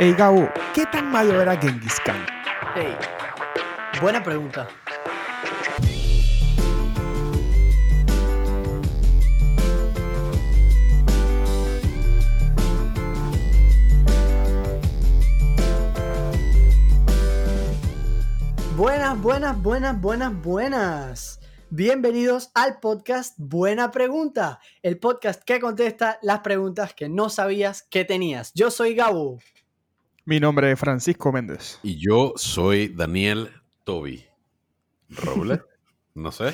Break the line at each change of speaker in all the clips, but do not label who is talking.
Ey, Gabo, ¿qué tan malo era Genghis Khan?
Hey, buena pregunta. Buenas, buenas, buenas, buenas, buenas. Bienvenidos al podcast Buena Pregunta, el podcast que contesta las preguntas que no sabías que tenías. Yo soy Gabo.
Mi nombre es Francisco Méndez.
Y yo soy Daniel Toby. ¿Roble? No sé.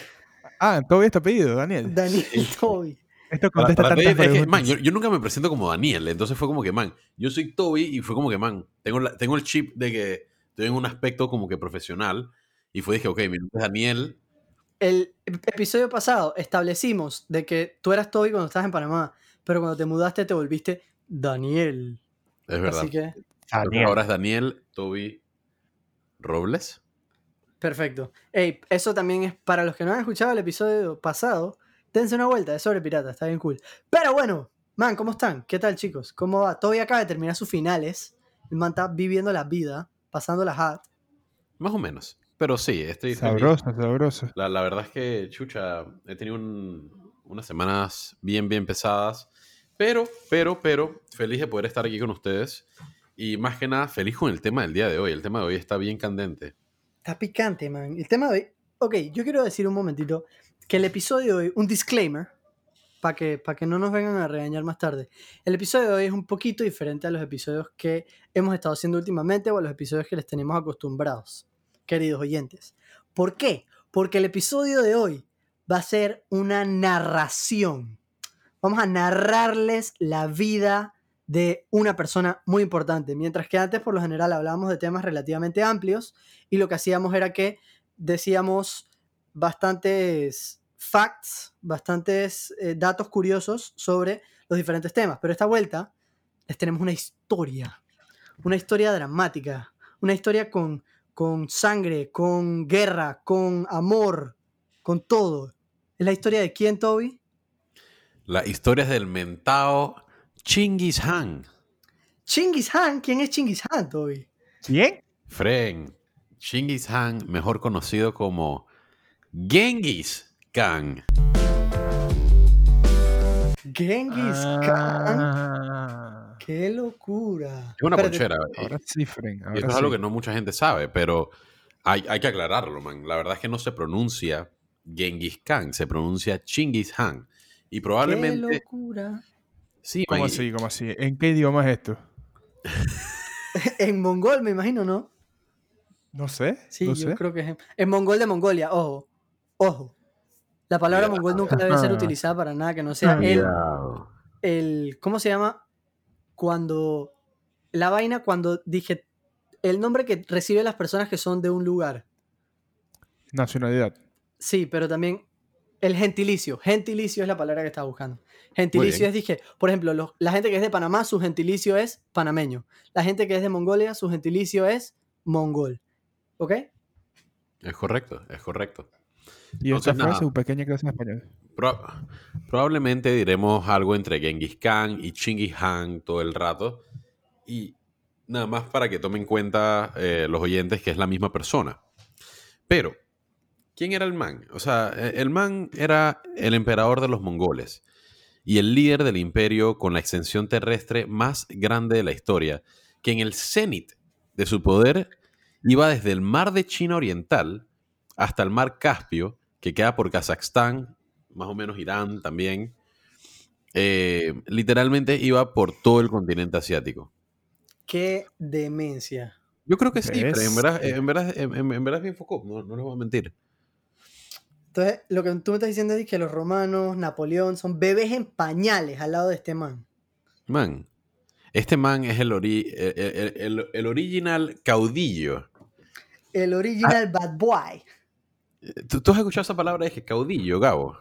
Ah, Toby está pedido, Daniel.
Daniel Toby.
Esto
Para-
contesta
para
tantas
mí es que,
preguntas.
man, yo, yo nunca me presento como Daniel, entonces fue como que, man, yo soy Toby y fue como que, man, tengo, la- tengo el chip de que estoy en un aspecto como que profesional y fue dije, ok, mi nombre es Daniel.
El episodio pasado establecimos de que tú eras Toby cuando estabas en Panamá, pero cuando te mudaste te volviste Daniel.
Es verdad.
Así que,
Daniel.
ahora es Daniel Toby Robles.
perfecto. Ey, eso también es para los que no han escuchado el episodio pasado. Dense una vuelta, es sobre pirata, está bien cool. Pero bueno, man, ¿cómo están? ¿Qué tal, chicos? ¿Cómo va? Toby acaba de terminar sus finales. El man está viviendo la vida, pasando la hat.
Más o menos. Pero sí, estoy feliz.
Sabroso, sabroso.
La, la verdad es que, chucha, he tenido un- unas semanas bien, bien pesadas. Pero, pero, pero, feliz de poder estar aquí con ustedes. Y más que nada, feliz con el tema del día de hoy. El tema de hoy está bien candente.
Está picante, man. El tema de hoy. Ok, yo quiero decir un momentito que el episodio de hoy, un disclaimer, para que, que no nos vengan a regañar más tarde. El episodio de hoy es un poquito diferente a los episodios que hemos estado haciendo últimamente o a los episodios que les tenemos acostumbrados, queridos oyentes. ¿Por qué? Porque el episodio de hoy va a ser una narración. Vamos a narrarles la vida de una persona muy importante, mientras que antes por lo general hablábamos de temas relativamente amplios y lo que hacíamos era que decíamos bastantes facts, bastantes eh, datos curiosos sobre los diferentes temas, pero esta vuelta les tenemos una historia, una historia dramática, una historia con, con sangre, con guerra, con amor, con todo. ¿Es la historia de quién, Toby?
La historia es del mentao Chingis Han.
Chingis Han. ¿Quién es Chingis Han, Toby?
¿Quién?
Fren. Chingis Han, mejor conocido como Genghis Khan.
Genghis Khan.
Ah,
¡Qué locura!
Es una
Espérate,
ponchera.
ahora sí, Fren. Ahora
esto es algo que no mucha gente sabe, pero hay, hay que aclararlo, man. La verdad es que no se pronuncia Genghis Khan, se pronuncia Chingis Han. Y
¡Qué
probablemente...
locura!
Sí,
¿Cómo así? ¿Cómo así? ¿En qué idioma es esto?
en mongol, me imagino, ¿no?
No sé.
Sí,
no
yo
sé.
creo que es en, en mongol de Mongolia, ojo. Ojo. La palabra mongol nunca debe ser
Ah.
utilizada para nada que no sea el,
Cuidado.
el. ¿Cómo se llama? Cuando. La vaina, cuando dije. El nombre que recibe las personas que son de un lugar.
Nacionalidad.
Sí, pero también el gentilicio. Gentilicio es la palabra que estaba buscando. Gentilicio es, dije, por ejemplo, los- la gente que es de Panamá, su gentilicio es panameño. La gente que es de Mongolia, su gentilicio es mongol. ¿Ok?
Es correcto, es correcto.
Y esta
Entonces,
fue
nada.
su pequeña clase en español.
Pro- probablemente diremos algo entre Genghis Khan y Chingis Han todo el rato. Y nada más para que tomen en cuenta eh, los oyentes que es la misma persona. Pero, ¿quién era el man? O sea, eh, el man era el emperador de los mongoles y el líder del imperio con la extensión terrestre más grande de la historia, que en el cenit de su poder iba desde el mar de China Oriental hasta el mar Caspio, que queda por Kazajstán, más o menos Irán también. Eh, literalmente iba por todo el continente asiático.
Qué demencia.
Yo creo que sí, pero en verdad, en verdad, en, en- en verdad es bien foco, no, no les voy a mentir.
Entonces, lo que tú me estás diciendo es que los romanos, Napoleón, son bebés en pañales al lado de este man.
Man, este man es el, ori- el, el- el- el original caudillo.
El original bad boy.
¿Tú, tú has escuchado esa palabra? Es que caudillo, Gabo.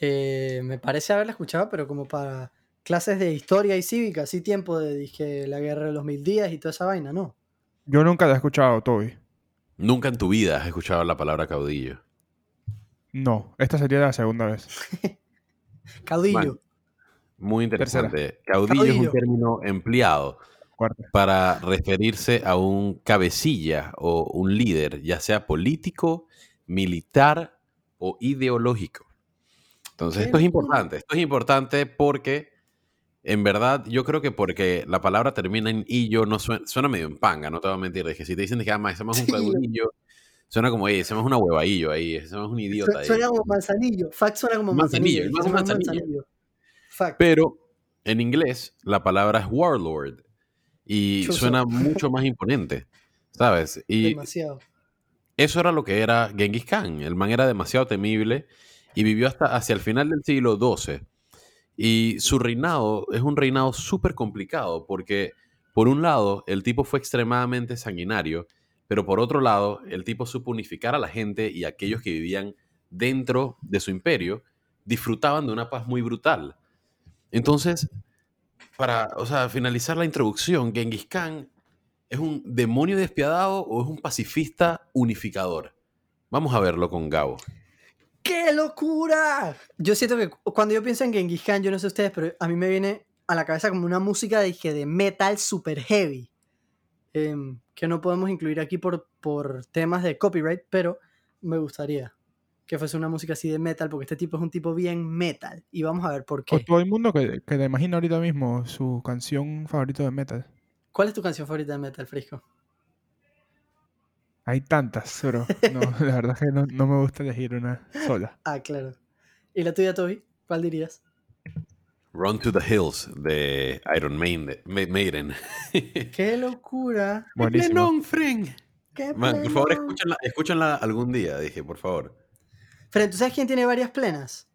Eh, me parece haberla escuchado, pero como para clases de historia y cívica, así tiempo de dije, la guerra de los mil días y toda esa vaina, ¿no?
Yo nunca la he escuchado, Toby.
Nunca en tu vida has escuchado la palabra caudillo.
No, esta sería la segunda vez.
Caudillo.
Muy interesante.
Tercera.
Caudillo, es
Caudillo.
un término empleado
Fuerte.
para referirse a un cabecilla o un líder, ya sea político, militar o ideológico. Entonces, esto es importante. Esto es importante porque, en verdad, yo creo que porque la palabra termina en illo, no suena, suena medio en panga, no te voy a mentir. Es que si te dicen que ah, ese más un
Sí.
Suena como, oye, ese más una huevadillo ahí, ese más un idiota ahí.
Suena como manzanillo. Fact suena como
Manzanillo,
manzanillo. Fact.
Pero en inglés la palabra es warlord y suena mucho más imponente, ¿sabes? Y
Demasiado.
eso era lo que era Genghis Khan. El man era demasiado temible y vivió hasta hacia el final del siglo XII. Y su reinado es un reinado súper complicado porque, por un lado, el tipo fue extremadamente sanguinario, pero por otro lado, el tipo supo unificar a la gente y aquellos que vivían dentro de su imperio disfrutaban de una paz muy brutal. Entonces, para o sea, finalizar la introducción, Genghis Khan ¿Es un demonio despiadado o es un pacifista unificador? Vamos a verlo con Gabo.
¡Qué locura! Yo siento que cu- cuando yo pienso en Genghis Khan, yo no sé ustedes, pero a mí me viene a la cabeza como una música de metal super heavy. Em, que no podemos incluir aquí por, por temas de copyright, pero me gustaría que fuese una música así de metal, porque este tipo es un tipo bien metal. Y vamos a ver por
O
qué.
todo el mundo que, que te imagina ahorita mismo su canción favorita de metal.
¿Cuál es tu canción favorita de metal, Frisco?
Hay tantas, pero no, la verdad es que no, no me gusta elegir una sola.
Ah, claro. ¿Y la tuya, Toby? ¿Cuál dirías?
Run to the Hills de Iron Maiden. Ma- Maiden.
¡Qué locura!
Buenísimo.
Plenón, friend.
¡Qué
Man, por favor, escúchenla, escúchenla algún día, dije, por favor.
Fren, ¿tú sabes quién tiene varias plenas?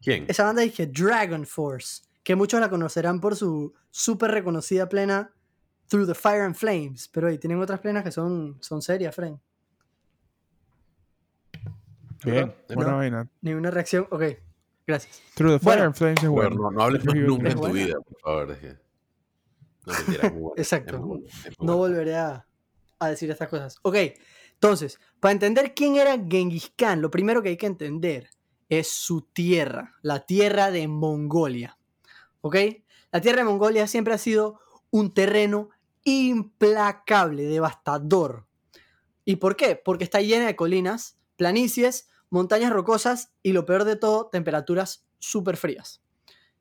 ¿Quién?
Esa banda dije Dragon Force, que muchos la conocerán por su súper reconocida plena Through the Fire and Flames, pero ahí tienen otras plenas que son, son serias, Fren.
Bien,
¿Es
buena vaina.
Ni una reacción, ok, gracias.
True the Fire
Bueno.
and Flames es
Bueno,
bueno.
no, no hables
Es
más nunca en tu
buena.
vida, por favor. No, mentira,
Exacto.
es muy buena, es muy
No volveré a, a decir estas cosas. Ok, entonces, para entender quién era Genghis Khan, lo primero que hay que entender es su tierra, la tierra de Mongolia. ¿Ok? La tierra de Mongolia siempre ha sido un terreno implacable, devastador. ¿Y por qué? Porque está llena de colinas, planicies, montañas rocosas y lo peor de todo, temperaturas súper frías.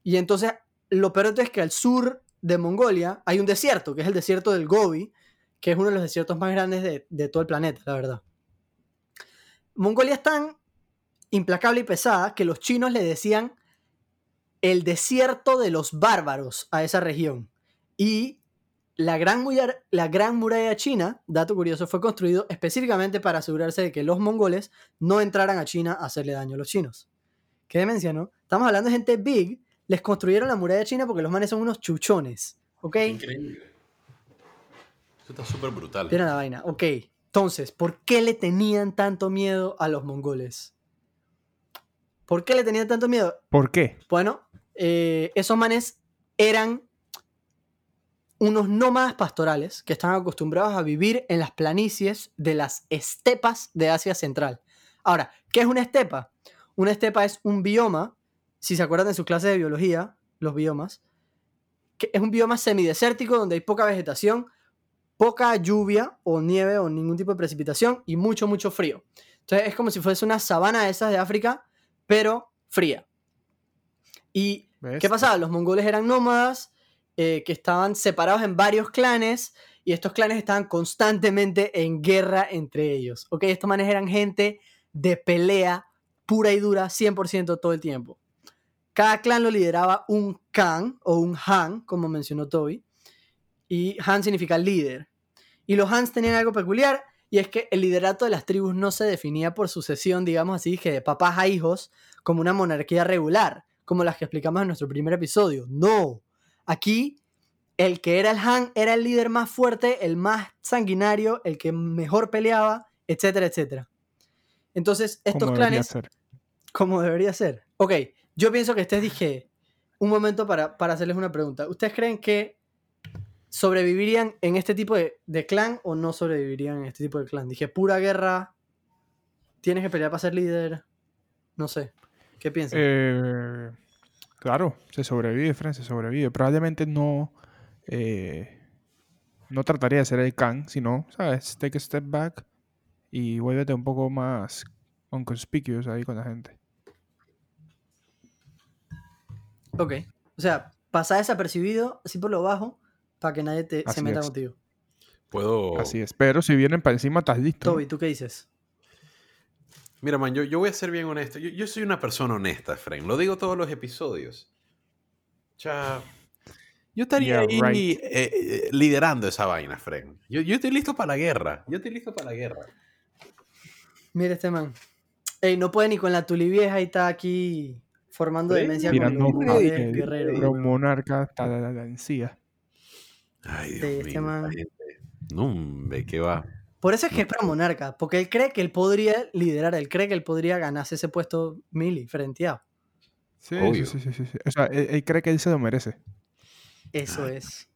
Y entonces, lo peor de todo es que al sur de Mongolia hay un desierto, que es el desierto del Gobi, que es uno de los desiertos más grandes de, de todo el planeta, la verdad. Mongolia es tan implacable y pesada que los chinos le decían el desierto de los bárbaros a esa región. Y la gran, muralla, la gran muralla china, dato curioso, fue construido específicamente para asegurarse de que los mongoles no entraran a China a hacerle daño a los chinos. Qué demencia, ¿no? Estamos hablando de gente big, les construyeron la muralla china porque los manes son unos chuchones, ¿ok?
Increíble. Eso está súper brutal.
Mira la vaina, ok. Entonces, ¿por qué le tenían tanto miedo a los mongoles? ¿Por qué le tenían tanto miedo?
¿Por qué?
Bueno, eh, esos manes eran unos nómadas pastorales que estaban acostumbrados a vivir en las planicies de las estepas de Asia Central. Ahora, ¿qué es una estepa? Una estepa es un bioma, si se acuerdan de su clase de biología, los biomas, que es un bioma semidesértico donde hay poca vegetación, poca lluvia o nieve o ningún tipo de precipitación y mucho, mucho frío. Entonces es como si fuese una sabana de esas de África, pero fría. ¿Y
¿Ves?
qué pasaba? Los mongoles eran nómadas eh, que estaban separados en varios clanes y estos clanes estaban constantemente en guerra entre ellos. ¿Ok? Estos manes eran gente de pelea pura y dura 100% todo el tiempo. Cada clan lo lideraba un Khan o un Han, como mencionó Toby. Y Han significa líder. Y los Hans tenían algo peculiar y es que el liderato de las tribus no se definía por sucesión, digamos así, que de papás a hijos, como una monarquía regular, como las que explicamos en nuestro primer episodio. No. Aquí, el que era el Han era el líder más fuerte, el más sanguinario, el que mejor peleaba, etcétera, etcétera. Entonces, estos
Como
clanes
ser.
como debería ser. Ok, yo pienso que ustedes dije un momento para, para hacerles una pregunta. ¿Ustedes creen que sobrevivirían en este tipo de, de clan o no sobrevivirían en este tipo de clan? Dije, pura guerra, tienes que pelear para ser líder, no sé. ¿Qué piensan?
Eh, claro, se sobrevive, Fran, se sobrevive. Probablemente no, eh, no trataría de ser el Kang, sino, ¿sabes? Take a step back y vuélvete un poco más conspicuous ahí con la gente.
Ok. O sea, pasa desapercibido, así por lo bajo, para que nadie te, se meta
es.
contigo.
Puedo.
Así es. Pero si vienen para encima, estás listo.
Toby, ¿tú qué dices?
Mira, man, yo, yo voy a ser bien honesto. Yo, yo soy una persona honesta, Fren. Lo digo todos los episodios. Ya. Yo estaría
Yeah,
ahí
right.
eh, eh, liderando esa vaina, Fren. Yo, yo estoy listo para la guerra. Yo estoy listo para la guerra.
Mira este man. Ey, no puede ni con la tuli vieja y está aquí formando demencia con
Tirando
los
un monarca está la, la encía.
Ay, Dios
Sí, este
mío.
man.
esta gente. No, hombre, ¿qué va?
Por eso es que es pro monarca, porque él cree que él podría liderar, él cree que él podría ganarse ese puesto mili, frenteado.
Sí,
Obvio.
sí, sí, sí, sí, sí. O sea, él, él cree que él se lo merece.
Eso es.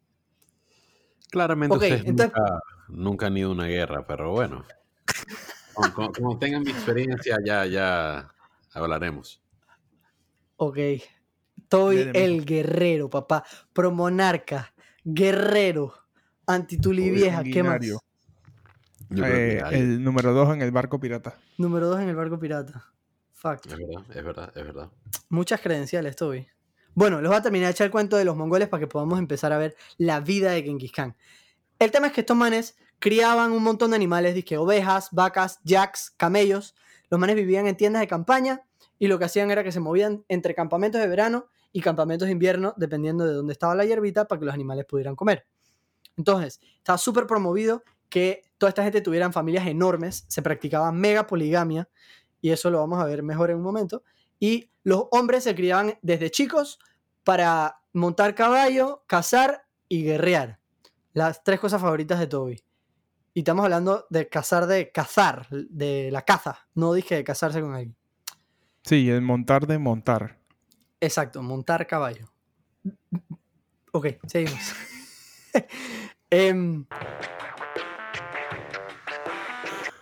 Claramente
Ok,
ustedes
entonces-
nunca, nunca han ido a una guerra, pero bueno. Como, tengan mi experiencia, ya, ya hablaremos.
Ok.
Dele,
el guerrero, papá. Pro monarca, guerrero, antituli
Obvio,
vieja, ¿qué más?
sanguinario.
Yo creo que
Eh, el número dos en el barco pirata.
Número dos en el barco pirata. Fact.
Es verdad, es verdad, es verdad.
Muchas credenciales, Toby. Bueno, les voy a terminar de echar el cuento de los mongoles para que podamos empezar a ver la vida de Genghis Khan. El tema es que estos manes criaban un montón de animales, disque ovejas, vacas, yaks, camellos. Los manes vivían en tiendas de campaña y lo que hacían era que se movían entre campamentos de verano y campamentos de invierno, dependiendo de dónde estaba la hierbita, para que los animales pudieran comer. Entonces, estaba súper promovido que toda esta gente tuvieran familias enormes, se practicaba mega poligamia, y eso lo vamos a ver mejor en un momento. Y los hombres se criaban desde chicos para montar caballo, cazar y guerrear. Las tres cosas favoritas de Toby. Y estamos hablando de cazar de cazar, de la caza, no dije de casarse con alguien.
Sí, el montar de montar.
Exacto, montar caballo. Ok, seguimos. Em,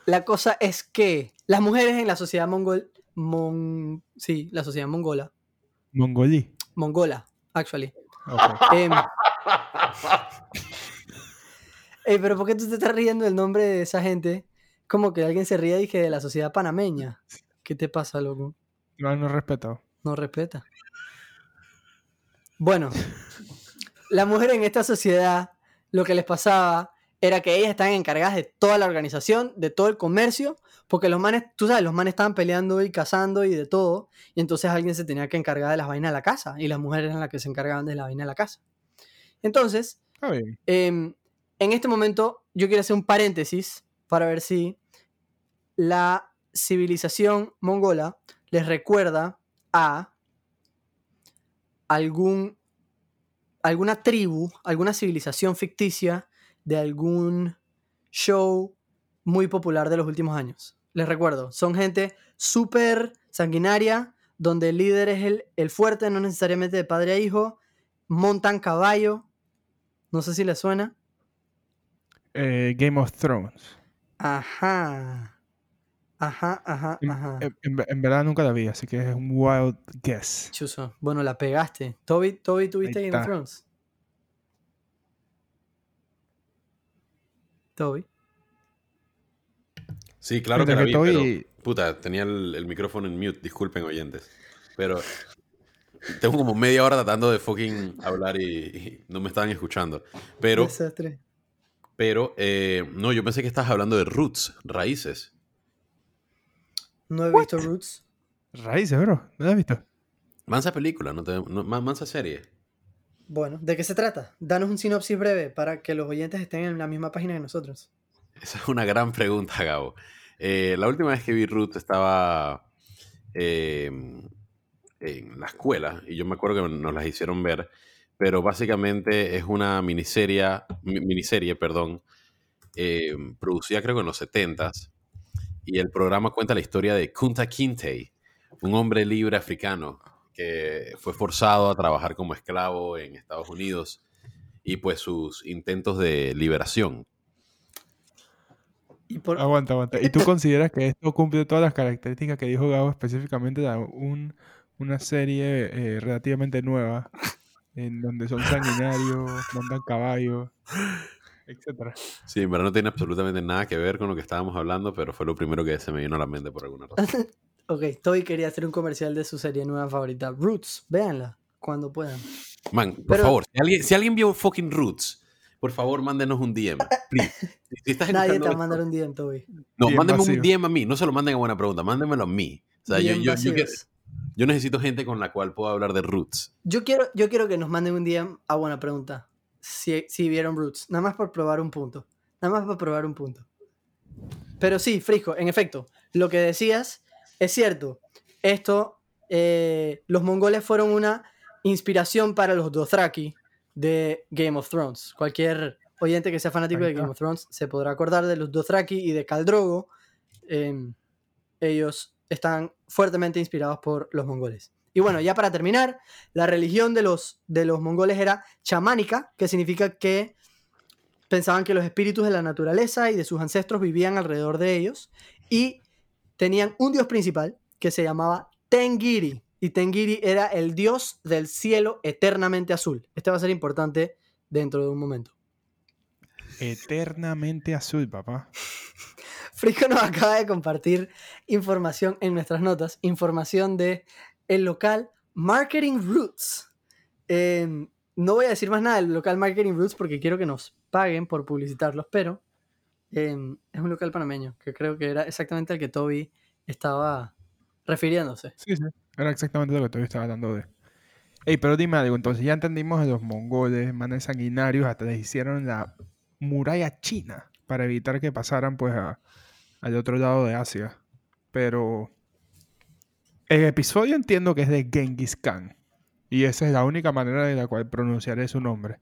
la cosa es que las mujeres en la sociedad mongol, mon- sí, la sociedad mongola,
Mongolí.
mongola, actually.
Ok.
Em, Ey, pero ¿por qué tú te estás riendo del nombre de esa gente? Como que alguien se ríe, dije, de la sociedad panameña. ¿Qué te pasa, loco?
No, no respeto.
No respeta. Bueno, las mujeres en esta sociedad, lo que les pasaba era que ellas estaban encargadas de toda la organización, de todo el comercio, porque los manes, tú sabes, los manes estaban peleando y cazando y de todo, y entonces alguien se tenía que encargar de las vainas de la casa, y las mujeres eran las que se encargaban de la vaina de la casa. Entonces. Em, en este momento, yo quiero hacer un paréntesis para ver si la civilización mongola les recuerda a algún, alguna tribu, alguna civilización ficticia de algún show muy popular de los últimos años. Les recuerdo, son gente súper sanguinaria, donde el líder es el, el fuerte, no necesariamente de padre a hijo, montan caballo, no sé si les suena.
Eh, Game of Thrones.
Ajá. Ajá, ajá, ajá.
en- en ver- en verdad nunca la vi, así que es un wild guess.
Chuzo. Bueno, la pegaste. Toby, Toby ¿tuviste Game of. Thrones? Toby.
Sí, claro que la
que
vi, pero... Puta, tenía el, el micrófono en mute, disculpen oyentes. Pero tengo como media hora tratando de fucking hablar y, y no me estaban escuchando. Pero,
Desastre.
pero, eh, no, yo pensé que estabas hablando de roots, raíces.
No he visto Roots.
Raíces, bro. ¿No la has visto?
Mansa película, no te, no- mansa serie.
Bueno, ¿de qué se trata? Danos un sinopsis breve para que los oyentes estén en la misma página que nosotros.
Esa es una gran pregunta, Gabo. Eh, la última vez que vi Ruth estaba eh, en la escuela y yo me acuerdo que nos las hicieron ver, pero básicamente es una miniserie, mi- miniserie perdón, eh, producida creo que en los 70s y el programa cuenta la historia de Kunta Kinte, un hombre libre africano que fue forzado a trabajar como esclavo en Estados Unidos y pues sus intentos de liberación.
Y por...
Aguanta, aguanta. ¿Y tú consideras que esto cumple todas las características que dijo Gabo específicamente de un, una serie eh, relativamente nueva en donde son sanguinarios, montan caballos? etcétera.
Sí, en verdad no tiene absolutamente nada que ver con lo que estábamos hablando, pero fue lo primero que se me vino a la mente por alguna razón.
Ok, Toby quería hacer un comercial de su serie nueva favorita, Roots. Véanla cuando puedan.
Man, por
Pero-
favor, si alguien, si alguien vio fucking Roots, por favor, mándenos un DM. Please. Si estás
Nadie te va a mandar un en Toby.
No,
DM
mándenme un. DM a mí. No se lo manden a buena pregunta, mándenmelo a mí. O sea, yo, yo, yo, quiero- yo necesito gente con la cual pueda hablar de Roots.
Yo quiero, yo quiero que nos manden un día a buena pregunta. Si, si vieron Roots. Nada más por probar un punto. Nada más por probar un punto. Pero sí, Frisco, en efecto, lo que decías es cierto. Esto, eh, los mongoles fueron una inspiración para los Dothraki de Game of Thrones. Cualquier oyente que sea fanático de. Game of Thrones se podrá acordar de los Dothraki y de Khal Drogo. Em, ellos están fuertemente inspirados por los mongoles. Y bueno, ya para terminar, la religión de los, de los mongoles era chamánica, que significa que pensaban que los espíritus de la naturaleza y de sus ancestros vivían alrededor de ellos y tenían un dios principal que se llamaba Tengiri. Y Tengiri era el dios del cielo eternamente azul. Este va a ser importante dentro de un momento.
Eternamente azul, papá.
Frisco nos acaba de compartir información en nuestras notas, información de el local Marketing Roots. Eh, no voy a decir más nada del local Marketing Roots porque quiero que nos paguen por publicitarlos, pero eh, es un local panameño que creo que era exactamente al que Toby estaba refiriéndose.
Sí, sí. Era exactamente lo que tú estabas hablando de. Ey, pero dime algo, entonces ya entendimos de los mongoles, manes sanguinarios, hasta les hicieron la muralla china para evitar que pasaran pues a- al otro lado de Asia. Pero el episodio entiendo que es de Genghis Khan. Y esa es la única manera de la cual pronunciaré su nombre.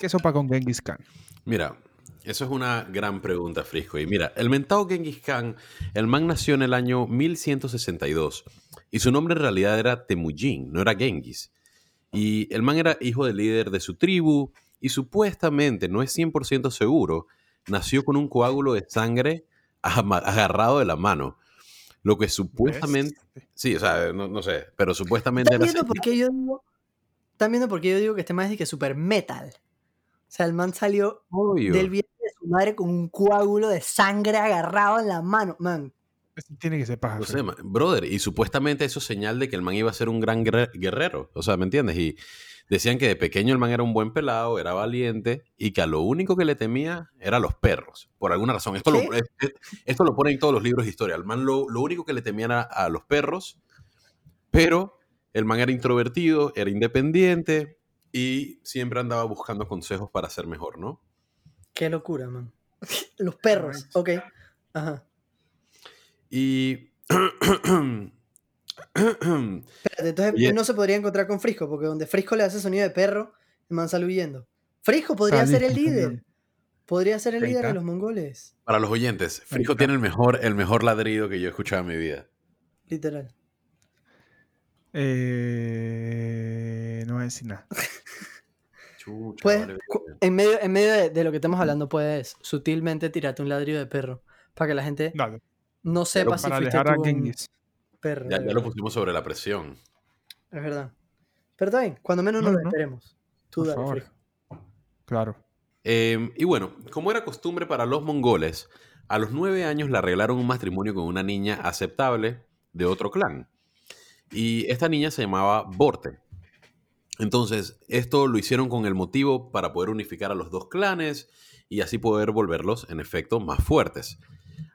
¿Qué sopa con Genghis Khan?
Mira, eso es una gran pregunta, Frisco. Y mira, el mentado Genghis Khan, el man nació en el año 1162 y su nombre en realidad era Temujin, no era Genghis. Y el man era hijo del líder de su tribu y supuestamente, no es 100% seguro, nació con un coágulo de sangre agarrado de la mano. Lo que supuestamente, sí, o sea, no, no sé, pero supuestamente
¿Están
era
viendo por qué yo digo? ¿Están viendo por qué yo digo que este man es de que super metal? O sea, el man salió
obvio.
del vientre de su madre con un coágulo de sangre agarrado en la mano. Man,
Eso Tiene que ser paja.
No sé, brother, y supuestamente eso es señal de que el man iba a ser un gran guerre- guerrero, o sea, ¿me entiendes? Y decían que de pequeño el man era un buen pelado, era valiente, y que a lo único que le temía era los perros, por alguna razón. Esto, lo, esto lo ponen en todos los libros de historia. El man lo, lo único que le temía era a los perros, pero el man era introvertido, era independiente, y siempre andaba buscando consejos para ser mejor, ¿no?
qué locura, man. Los perros, ok. Ajá.
Y...
Espérate, entonces no se podría encontrar con Frisco, porque donde Frisco le hace sonido de perro, el man sale huyendo. Frisco podría ser el líder. Podría ser el líder de los mongoles.
Para los oyentes, Frisco tiene el mejor, el mejor ladrido que yo he escuchado en mi vida.
Literal.
Eh, no voy a decir nada.
Chucha,
Puedes,
vale,
en medio, en medio de, de lo que estamos hablando, puedes sutilmente tirarte un ladrillo de perro. Para que la gente
Dale.
no sepa si fuiste tú un perro.
Ya, lo pusimos sobre la presión.
Es verdad. Pero está bien, cuando menos
No,
nos lo
no.
esperemos. Tú
Por
dale,
favor.
Frisco.
Claro.
Eh, y bueno, como era costumbre para los mongoles, a los nueve años le arreglaron un matrimonio con una niña aceptable de otro clan. Y esta niña se llamaba Borte. Entonces, esto lo hicieron con el motivo para poder unificar a los dos clanes y así poder volverlos, en efecto, más fuertes.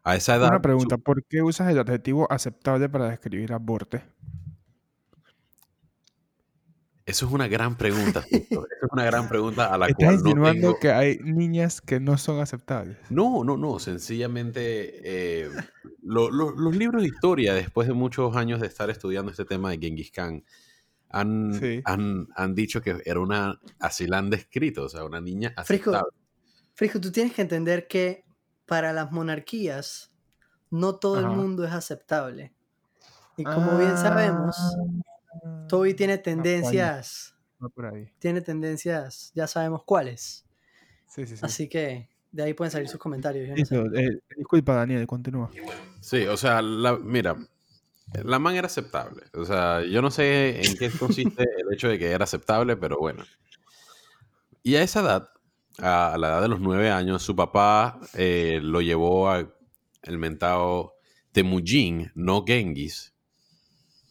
A esa edad...
Una pregunta, ¿por qué usas el adjetivo aceptable para describir aborte?
Eso es una gran pregunta. Eso es una gran pregunta a la
Estás
cual no
insinuando
tengo-
que hay niñas que no son aceptables.
No, no, no. Sencillamente, eh, lo- lo- los libros de historia, después de muchos años de estar estudiando este tema de Genghis Khan, han,
Sí.
han, han dicho que era una, así la han descrito, o sea, una niña
Frisco,
aceptable.
Frisco, tú tienes que entender que para las monarquías no todo el
Ajá.
mundo es aceptable. Y como bien sabemos,
Ah,
Toby tiene
por ahí,
tendencias,
va por ahí.
tiene tendencias, ya sabemos cuáles.
Sí, sí, sí.
Así que de ahí pueden salir sus comentarios. yo no sé.
Eh, disculpa, Daniel, continúa.
Sí, o sea, la- mira, la man era aceptable. O sea, yo no sé en qué consiste el hecho de que era aceptable, pero bueno. Y a esa edad, a, la edad de los nueve años, su papá eh, lo llevó a el mentado Temujin, no Genghis.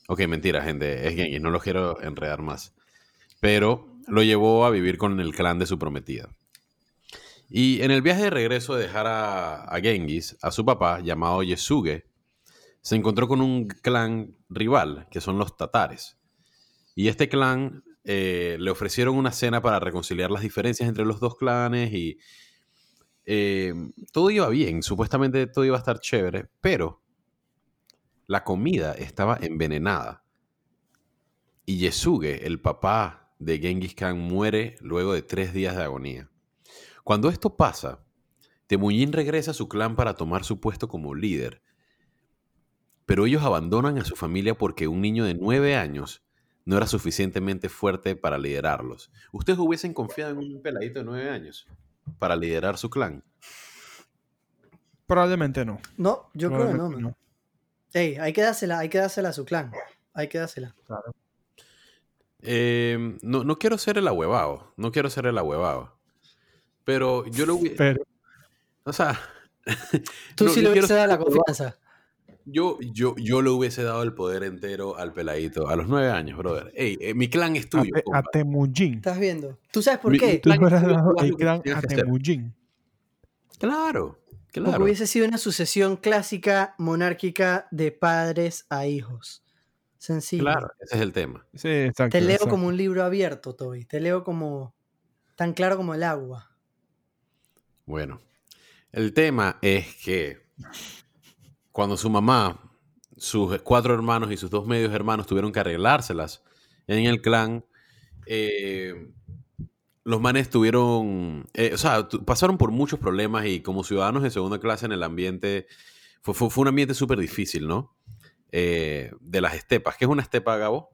Ok, mentira, gente, es Genghis, no lo quiero enredar más. Pero lo llevó a vivir con el clan de su prometida. Y en el viaje de regreso de dejar a, a Genghis, a su papá, llamado Yesuge, se encontró con un clan rival, que son los tatares. Y este clan eh, le ofrecieron una cena para reconciliar las diferencias entre los dos clanes y eh, todo iba bien, supuestamente todo iba a estar chévere, pero la comida estaba envenenada. Y Yesuge, el papá de Genghis Khan, muere luego de tres días de agonía. Cuando esto pasa, Temujin regresa a su clan para tomar su puesto como líder, pero ellos abandonan a su familia porque un niño de nueve años no era suficientemente fuerte para liderarlos. ¿Ustedes hubiesen confiado en un peladito de nueve años para liderar su clan?
Probablemente no.
No, yo creo que no, man. Ey, hay que dársela, hay que dársela a su clan. Hay que dársela.
Eh, no, no quiero ser el ahuevado, no quiero ser el ahuevado. Pero yo lo hubiese...
Pero
O sea...
Tú
no,
sí hubieses
ser
dado la confianza.
Yo, yo, yo le hubiese dado el poder entero al peladito a los nueve años, brother. Ey, eh, mi clan es tuyo.
A. Temujin.
¿Estás viendo? ¿Tú sabes por
Mi-
qué?
Tú
haz
el clan a. Temujin.
Claro,
Porque
claro.
hubiese sido una sucesión clásica monárquica de padres a hijos. Sencillo.
Claro, ese es el tema.
Sí, exacto.
Te leo
exacto.
como un libro abierto, Toby. Te leo como tan claro como el agua.
Bueno, el tema es que cuando su mamá, sus cuatro hermanos y sus dos medios hermanos tuvieron que arreglárselas en el clan, eh, los manes tuvieron, eh, o sea, pasaron por muchos problemas y como ciudadanos de segunda clase en el ambiente, fue, fue- fue un ambiente súper difícil, ¿no? Eh, de las estepas. ¿Qué es una estepa, Gabo?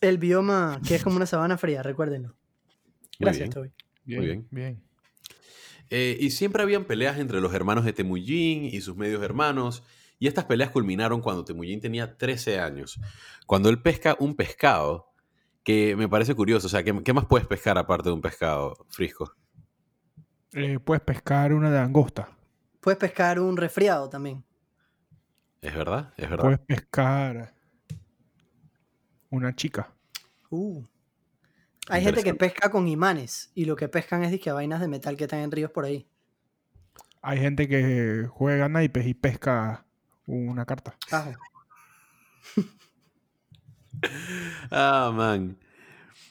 El bioma que es como una sabana fría, recuérdenlo.
Muy
Gracias,
bien.
Toby.
Bien,
bien.
bien.
Eh, y siempre habían peleas entre los hermanos de Temujin y sus medios hermanos, y estas peleas culminaron cuando Temujin tenía 13 años, cuando él pesca un pescado, que me parece curioso, o sea, ¿qué, qué más puedes pescar aparte de un pescado, Frisco?
Eh, puedes pescar una langosta.
Puedes pescar un resfriado también.
¿Es verdad? ¿Es verdad?
Puedes pescar una chica.
Uh. Hay gente que pesca con imanes y lo que pescan es disque vainas de metal que están en ríos por ahí.
Hay gente que juega naipes y pesca una carta.
Ah, man.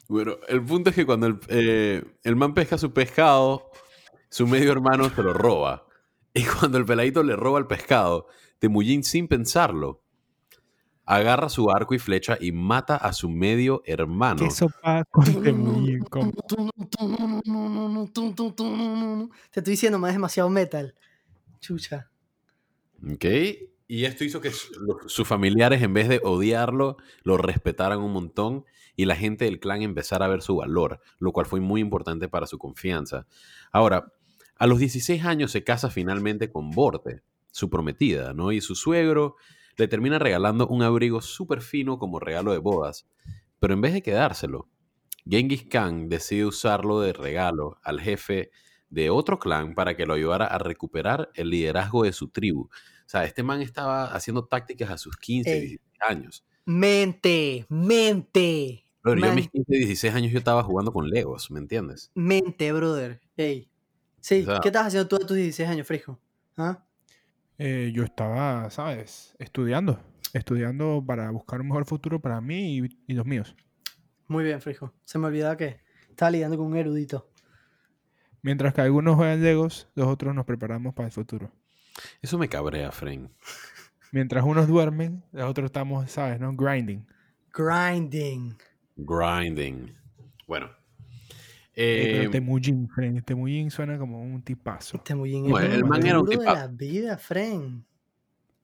Bueno, el punto es que cuando el, eh, el man pesca su pescado, su medio hermano se lo roba. Y cuando el peladito le roba el pescado, Temujin, sin pensarlo, agarra su arco y flecha y mata a su medio hermano.
Com-
Te estoy diciendo, más es demasiado metal. Chucha.
¿Ok? Y esto hizo que sus familiares, en vez de odiarlo, lo respetaran un montón y la gente del clan empezara a ver su valor, lo cual fue muy importante para su confianza. Ahora, a los 16 años se casa finalmente con Borte, su prometida, ¿no? Y su suegro le termina regalando un abrigo súper fino como regalo de bodas. Pero en vez de quedárselo, Genghis Khan decide usarlo de regalo al jefe de otro clan para que lo ayudara a recuperar el liderazgo de su tribu. O sea, este man estaba haciendo tácticas a sus 15,
Ey.
16 años.
Mente, mente.
Pero yo a mis 15, 16 años yo estaba jugando con Legos, ¿me entiendes?
Mente, brother. Ey. Sí,
O sea-
¿qué estás haciendo tú a tus 16 años, Frisco? ¿Ah?
Eh, yo estaba, ¿sabes? Estudiando. Estudiando para buscar un mejor futuro para mí y, y los míos.
Muy bien, Frisco. Se me olvidaba que estaba lidiando con un erudito.
Mientras que algunos juegan Legos, los otros nos preparamos para el futuro.
Eso me cabrea, Fren.
Mientras unos duermen, los otros estamos, ¿sabes? ¿No? Grinding.
Grinding.
Grinding. Bueno.
Eh,
Eh,
pero Temujin, Fren. Temujin suena como un tipazo.
Este muy bien.
No,
es
el man
más
era un
duro de la vida, Fren.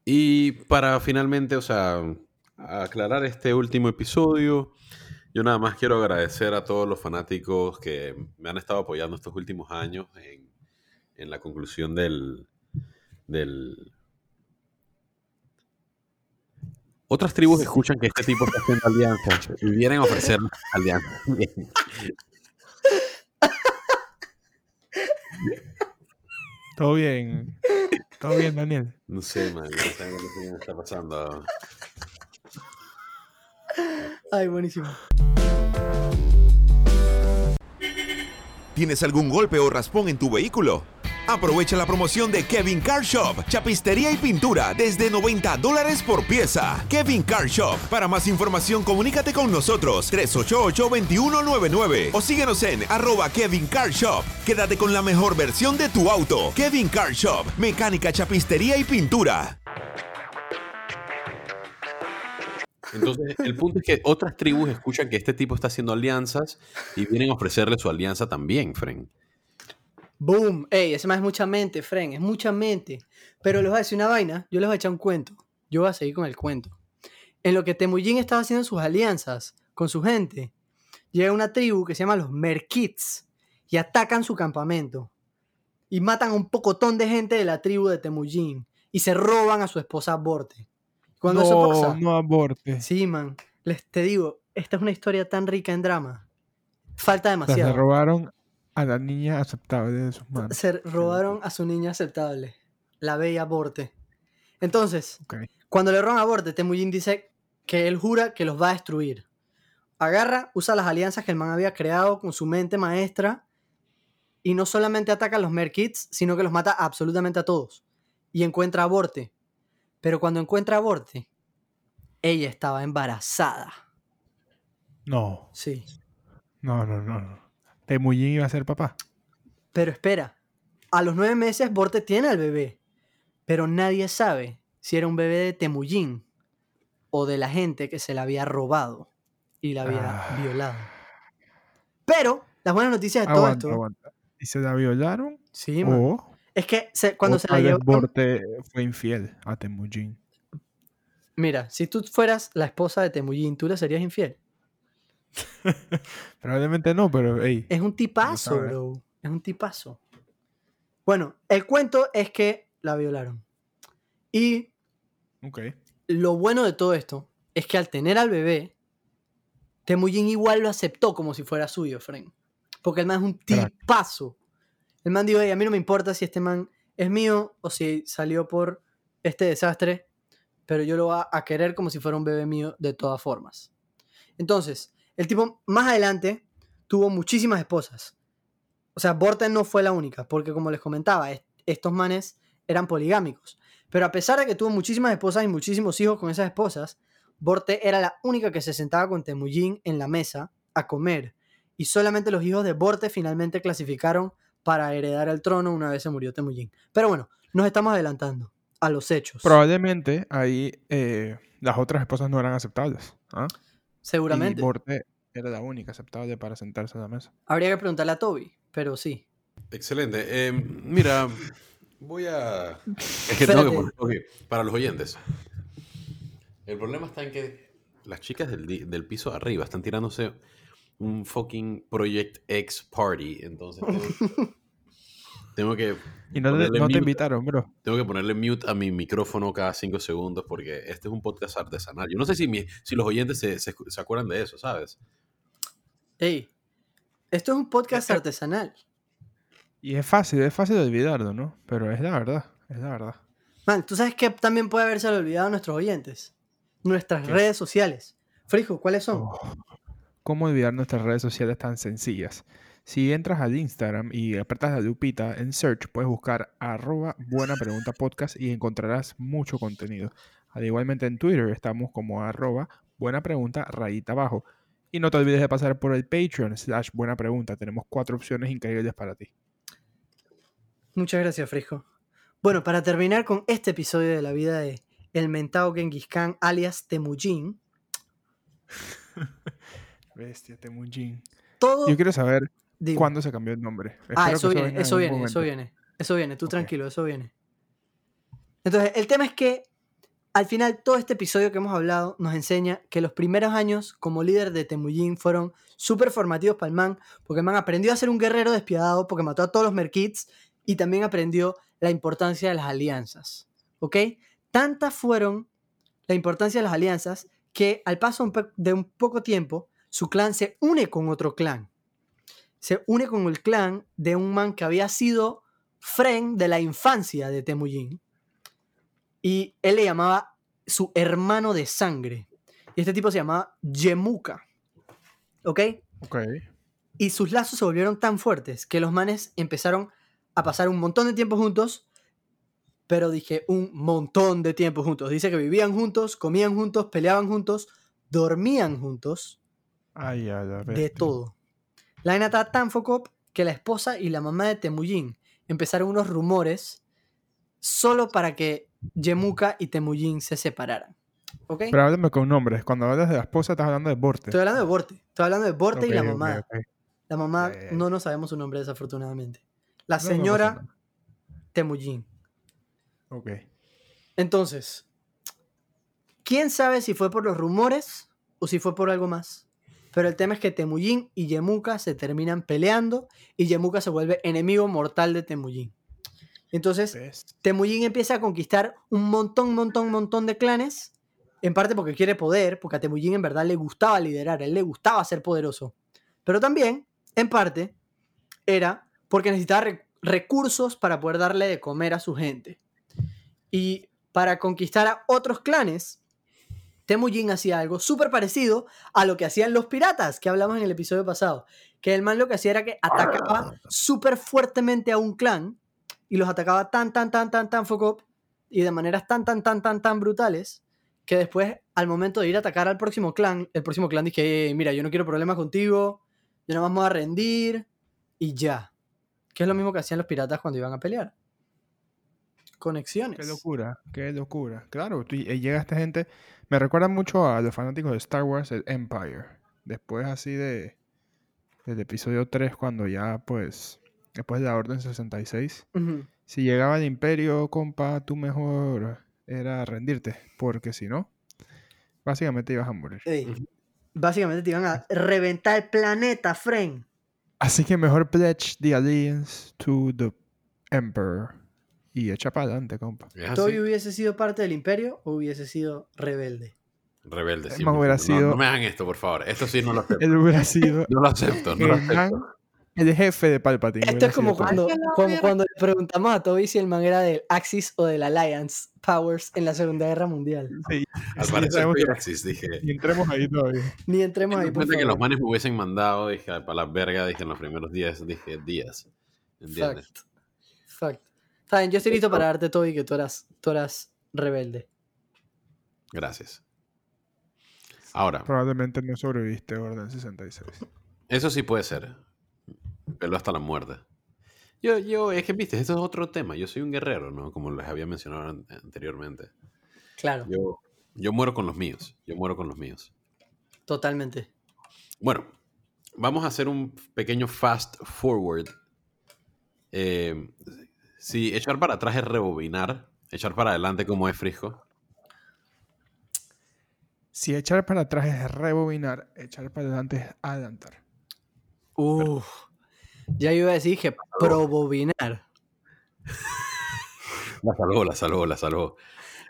Y para finalmente, o sea, aclarar este último episodio, yo nada más quiero agradecer a todos los fanáticos que me han estado apoyando estos últimos años en, en la conclusión del, del... Otras tribus escuchan que este tipo está haciendo alianzas y vienen a ofrecer alianzas.
Todo bien. Todo bien, Daniel.
No sé, man. No sé qué me está pasando.
Ay, buenísimo.
¿Tienes algún golpe o raspón en tu vehículo? Aprovecha la promoción de Kevin Car Shop, chapistería y pintura desde 90 dólares por pieza. Kevin Car Shop. Para más información, comunícate con nosotros 388-2199 o síguenos en arroba Kevin Car Shop. Quédate con la mejor versión de tu auto. Kevin Car Shop, mecánica, chapistería y pintura.
Entonces, el punto es que otras tribus escuchan que este tipo está haciendo alianzas y vienen a ofrecerle su alianza también, Fren.
Boom. Ey, ese más es mucha mente, Fren, es mucha mente. Pero les voy a decir una vaina, yo les voy a echar un cuento. Yo voy a seguir con el cuento. En lo que Temujin estaba haciendo sus alianzas con su gente, llega una tribu que se llama los Merkits y atacan su campamento. Y matan a un pocotón de gente de la tribu de Temujin y se roban a su esposa Borte. Cuando eso
no,
pasa,
no aborte.
sí, man, les te digo, esta es una historia tan rica en drama. Falta demasiado.
se robaron a la niña aceptable de sus manos.
Se robaron a su niña aceptable, la bella Borte. Entonces, cuando le roban a Borte, Temujin dice que él jura que los va a destruir. Agarra, usa las alianzas que el man había creado con su mente maestra y no solamente ataca a los Merkits, sino que los mata absolutamente a todos. Y encuentra a Borte. Pero cuando encuentra a Borte, ella estaba embarazada.
No,
Sí.
no, no, no. no. Temujin iba a ser papá.
Pero espera, a los nueve meses Borte tiene al bebé, pero nadie sabe si era un bebé de Temujin o de la gente que se la había robado y la había
Ah.
violado. Pero las buenas noticias de todo esto,
aguanta. ¿Y se la violaron?
sí,
o
es que se- cuando
o
se la llevan,
Borte fue infiel a Temujin.
mira, si tú fueras la esposa de Temujin, tú le serías infiel.
Probablemente no, pero hey,
Es un tipazo, bro. Es un tipazo. Bueno, el cuento es que la violaron. Y
ok.
lo bueno de todo esto es que al tener al bebé, Temujin igual lo aceptó como si fuera suyo, Fren. Porque el man es un tipazo. El man dijo, "Ey, a mí no me importa si este man es mío o si salió por este desastre, pero yo lo voy a querer como si fuera un bebé mío de todas formas. Entonces, el tipo más adelante tuvo muchísimas esposas. O sea, Borten no fue la única, porque como les comentaba, est- estos manes eran poligámicos. Pero a pesar de que tuvo muchísimas esposas y muchísimos hijos con esas esposas, Borte era la única que se sentaba con Temujin en la mesa a comer. Y solamente los hijos de Borte finalmente clasificaron para heredar el trono una vez se murió Temujin. Pero bueno, nos estamos adelantando a los hechos.
Probablemente ahí eh, las otras esposas no eran aceptables. ¿ah?
Seguramente.
Y Borte era la única aceptable para sentarse a la mesa.
Habría que preguntarle a Toby, pero sí.
Excelente. Eh, mira, voy a. Es que tengo que poner. ok, para los oyentes. El problema está en que las chicas del, del piso de arriba están tirándose un fucking Project X party. Entonces tengo, que.
Y no, te-
Ponerle
no te
mute.
invitaron, bro.
Tengo que ponerle mute a mi micrófono cada cinco segundos porque este es un podcast artesanal. Yo no sé si, mi- si los oyentes se, se- se acuerdan de eso, ¿sabes?
Ey, esto es un podcast artesanal.
Y es fácil, es fácil de olvidarlo, ¿no? Pero es la verdad, es la verdad.
Man, ¿tú sabes que también puede haberse olvidado a nuestros oyentes? Nuestras
¿Qué?
redes sociales. Frijo, ¿cuáles son?
Oh, ¿Cómo olvidar nuestras redes sociales tan sencillas? Si entras al Instagram y apretas la lupita en search, puedes buscar arroba buena pregunta podcast y encontrarás mucho contenido. Al igualmente en Twitter estamos como arroba buena pregunta rayita abajo. Y no te olvides de pasar por el Patreon slash buena pregunta. Tenemos cuatro opciones increíbles para ti.
Muchas gracias, Frijo. Bueno, para terminar con este episodio de la vida de el mentado Genghis Khan alias Temujin,
Bestia, Temujin.
todo...
Yo quiero saber
Dime.
cuándo se cambió el nombre.
Ah, eso viene, eso viene, eso viene. Eso viene, tú tranquilo, eso viene. Entonces, el tema es que al final todo este episodio que hemos hablado nos enseña que los primeros años como líder de Temujin fueron súper formativos para el man, porque el man aprendió a ser un guerrero despiadado porque mató a todos los Merkits y también aprendió la importancia de las alianzas. ¿Ok? Tantas fueron la importancia de las alianzas que al paso de un poco tiempo su clan se une con otro clan se une con el clan de un man que había sido friend de la infancia de Temujin. Y él le llamaba su hermano de sangre. Y este tipo se llamaba Yemuka. ¿Ok?
Ok.
Y sus lazos se volvieron tan fuertes que los manes empezaron a pasar un montón de tiempo juntos. Pero dije, un montón de tiempo juntos. Dice que vivían juntos, comían juntos, peleaban juntos, dormían juntos,
Ay, a la
de todo. La vaina estaba tan focop que la esposa y la mamá de Temujin empezaron unos rumores solo para que Yemuka y Temujin se separaran. ¿Ok?
Pero háblame con nombres. Cuando hablas de la esposa, estás hablando de Borte.
Estoy hablando de Borte. Estoy hablando de Borte y la mamá. La mamá
Eh.
no nos sabemos su nombre desafortunadamente. La
No, no pasa
señora. Temujin.
Ok.
Entonces, ¿quién sabe si fue por los rumores o si fue por algo más? Pero el tema es que Temujin y Yemuka se terminan peleando y Yemuka se vuelve enemigo mortal de Temujin. Entonces,
Bestia.
Temujin empieza a conquistar un montón, montón, montón de clanes. En parte porque quiere poder, porque a Temujin en verdad le gustaba liderar, a él le gustaba ser poderoso. Pero también, en parte, era porque necesitaba re- recursos para poder darle de comer a su gente. Y para conquistar a otros clanes, Temujin hacía algo súper parecido a lo que hacían los piratas, que hablamos en el episodio pasado. Que el man lo que hacía era que atacaba súper fuertemente a un clan y los atacaba tan, tan, tan, tan, tan foco y de maneras tan, tan, tan, tan, tan brutales que después, al momento de ir a atacar al próximo clan, el próximo clan dije, "Eh, mira, yo no quiero problemas contigo, yo no vamos a rendir y ya. Que es lo mismo que hacían los piratas cuando iban a pelear. Conexiones.
Qué locura, qué locura. Claro, tú- y llega esta gente. Me recuerda mucho a los fanáticos de Star Wars, el Empire. Después así de del episodio 3, cuando ya pues, después de la Orden 66,
Ujú.
si llegaba el Imperio, compa, tú mejor era rendirte, porque si no, básicamente ibas a morir.
Ey, Básicamente te iban a reventar el planeta, friend.
Así que mejor pledge the allegiance to the Emperor y echa para adelante, compa.
¿Toby hubiese sido parte del imperio o hubiese sido rebelde?
Rebelde. Sí,
hubiera
favor. No-
sido-
No, me hagan esto, por favor. Esto sí no lo acepto.
Él hubiera sido
No lo acepto, no lo acepto.
el jefe de Palpatine.
Esto es como cuando, como cuando le preguntamos a Toby si el man era del Axis o del Alliance Powers en la Segunda Guerra Mundial.
Sí,
Al
sí,
parecer fui
que-
Axis, dije.
Y entremos ahí todavía.
Ni entremos ahí,
Me
por
cuenta que los
favor.
manes me hubiesen mandado, dije, para la verga, dije, en los primeros días, dije, días. ¿Entiendes?
Fact. Fact. Está bien, yo estoy listo para darte, Toby, que tú eras, tú eras rebelde.
Gracias. Ahora,
Probablemente no sobreviviste a Orden 66.
eso sí puede ser. Pero hasta la muerte. Yo, yo, es que, viste, esto es otro tema. Yo soy un guerrero, ¿no? Como les había mencionado an- anteriormente.
Claro,
Yo, yo muero con los míos. Yo muero con los míos.
totalmente.
Bueno, vamos a hacer un pequeño fast forward. Eh, si echar para atrás es rebobinar, echar para adelante como es Frisco.
Si echar para atrás es rebobinar, echar para adelante es adelantar.
Uf. Ya yo iba a decir que probobinar.
La salvó, la salvó, la salvó.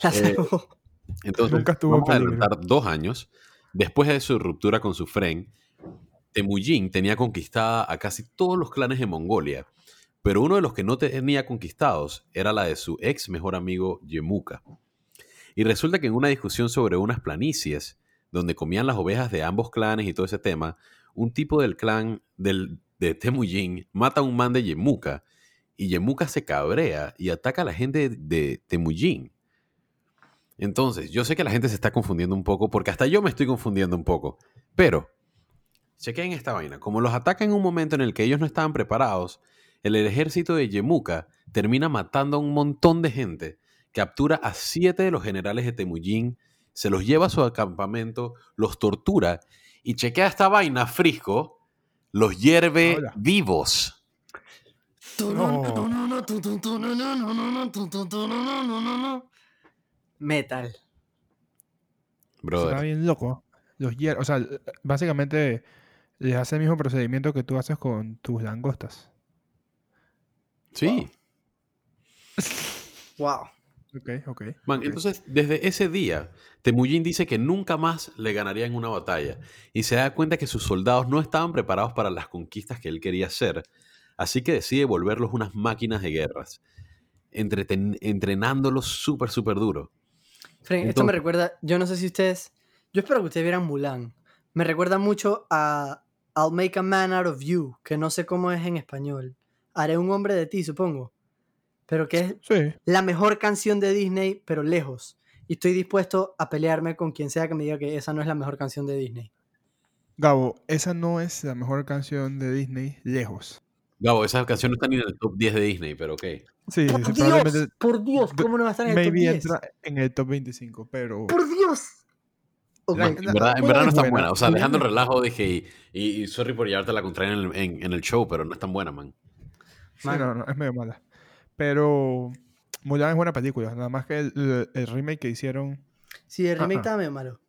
La
Eh,
salvó.
Entonces,
Nunca estuvo en
vamos a adelantar dos años. Después de su ruptura con su friend, Temujin tenía conquistada a casi todos los clanes de Mongolia, pero uno de los que no tenía conquistados era la de su ex mejor amigo Yemuka. Y resulta que en una discusión sobre unas planicies, donde comían las ovejas de ambos clanes y todo ese tema, un tipo del clan del, de Temujin mata a un man de Yemuka, y Yemuka se cabrea y ataca a la gente de, de Temujin. Entonces, yo sé que la gente se está confundiendo un poco, porque hasta yo me estoy confundiendo un poco. Pero, chequen esta vaina. Como los ataca en un momento en el que ellos no estaban preparados, el ejército de Yemuka termina matando a un montón de gente, captura a siete de los generales de Temujin, se los lleva a su campamento, los tortura y chequea esta vaina, Frisco, los hierve
Hola.
vivos.
Metal.
Está
Brother,
bien loco. Los hier- o sea, básicamente les hace el mismo procedimiento que tú haces con tus langostas.
Sí.
Wow.
Ok, ok.
Man, entonces, desde ese día, Temujin dice que nunca más le ganaría en una batalla y se da cuenta que sus soldados no estaban preparados para las conquistas que él quería hacer, así que decide volverlos unas máquinas de guerras, entreten- entrenándolos súper, súper duro.
Fren, esto me recuerda, yo no sé si ustedes, yo espero que ustedes vieran Mulan. Me recuerda mucho a I'll Make a Man Out of You, que no sé cómo es en español. Haré un hombre de ti, supongo. Pero que es
Sí.
la mejor canción de Disney, pero lejos. Y estoy dispuesto a pelearme con quien sea que me diga que esa no es la mejor canción de Disney.
Gabo, esa no es la mejor canción de Disney, lejos.
Gabo, esa canción no está ni en el top 10 de Disney, pero ok.
Sí,
Por
sí,
Dios,
probablemente
por Dios, ¿cómo no va a estar en el top
maybe
10?
entra en el top 25, pero...
Por Dios.
La-
En
la-
verdad, en
Mulan
verdad no
es
tan
buena,
buena. O sea, dejando el relajo, dije, y, y- y sorry por llevarte la contraria en el, en- en el show, pero no es tan buena, man.
Sí, no, no, es medio mala. Pero Mulan es buena película, nada más que el, el- el remake que hicieron,
Sí, el remake
Ajá.
estaba medio malo.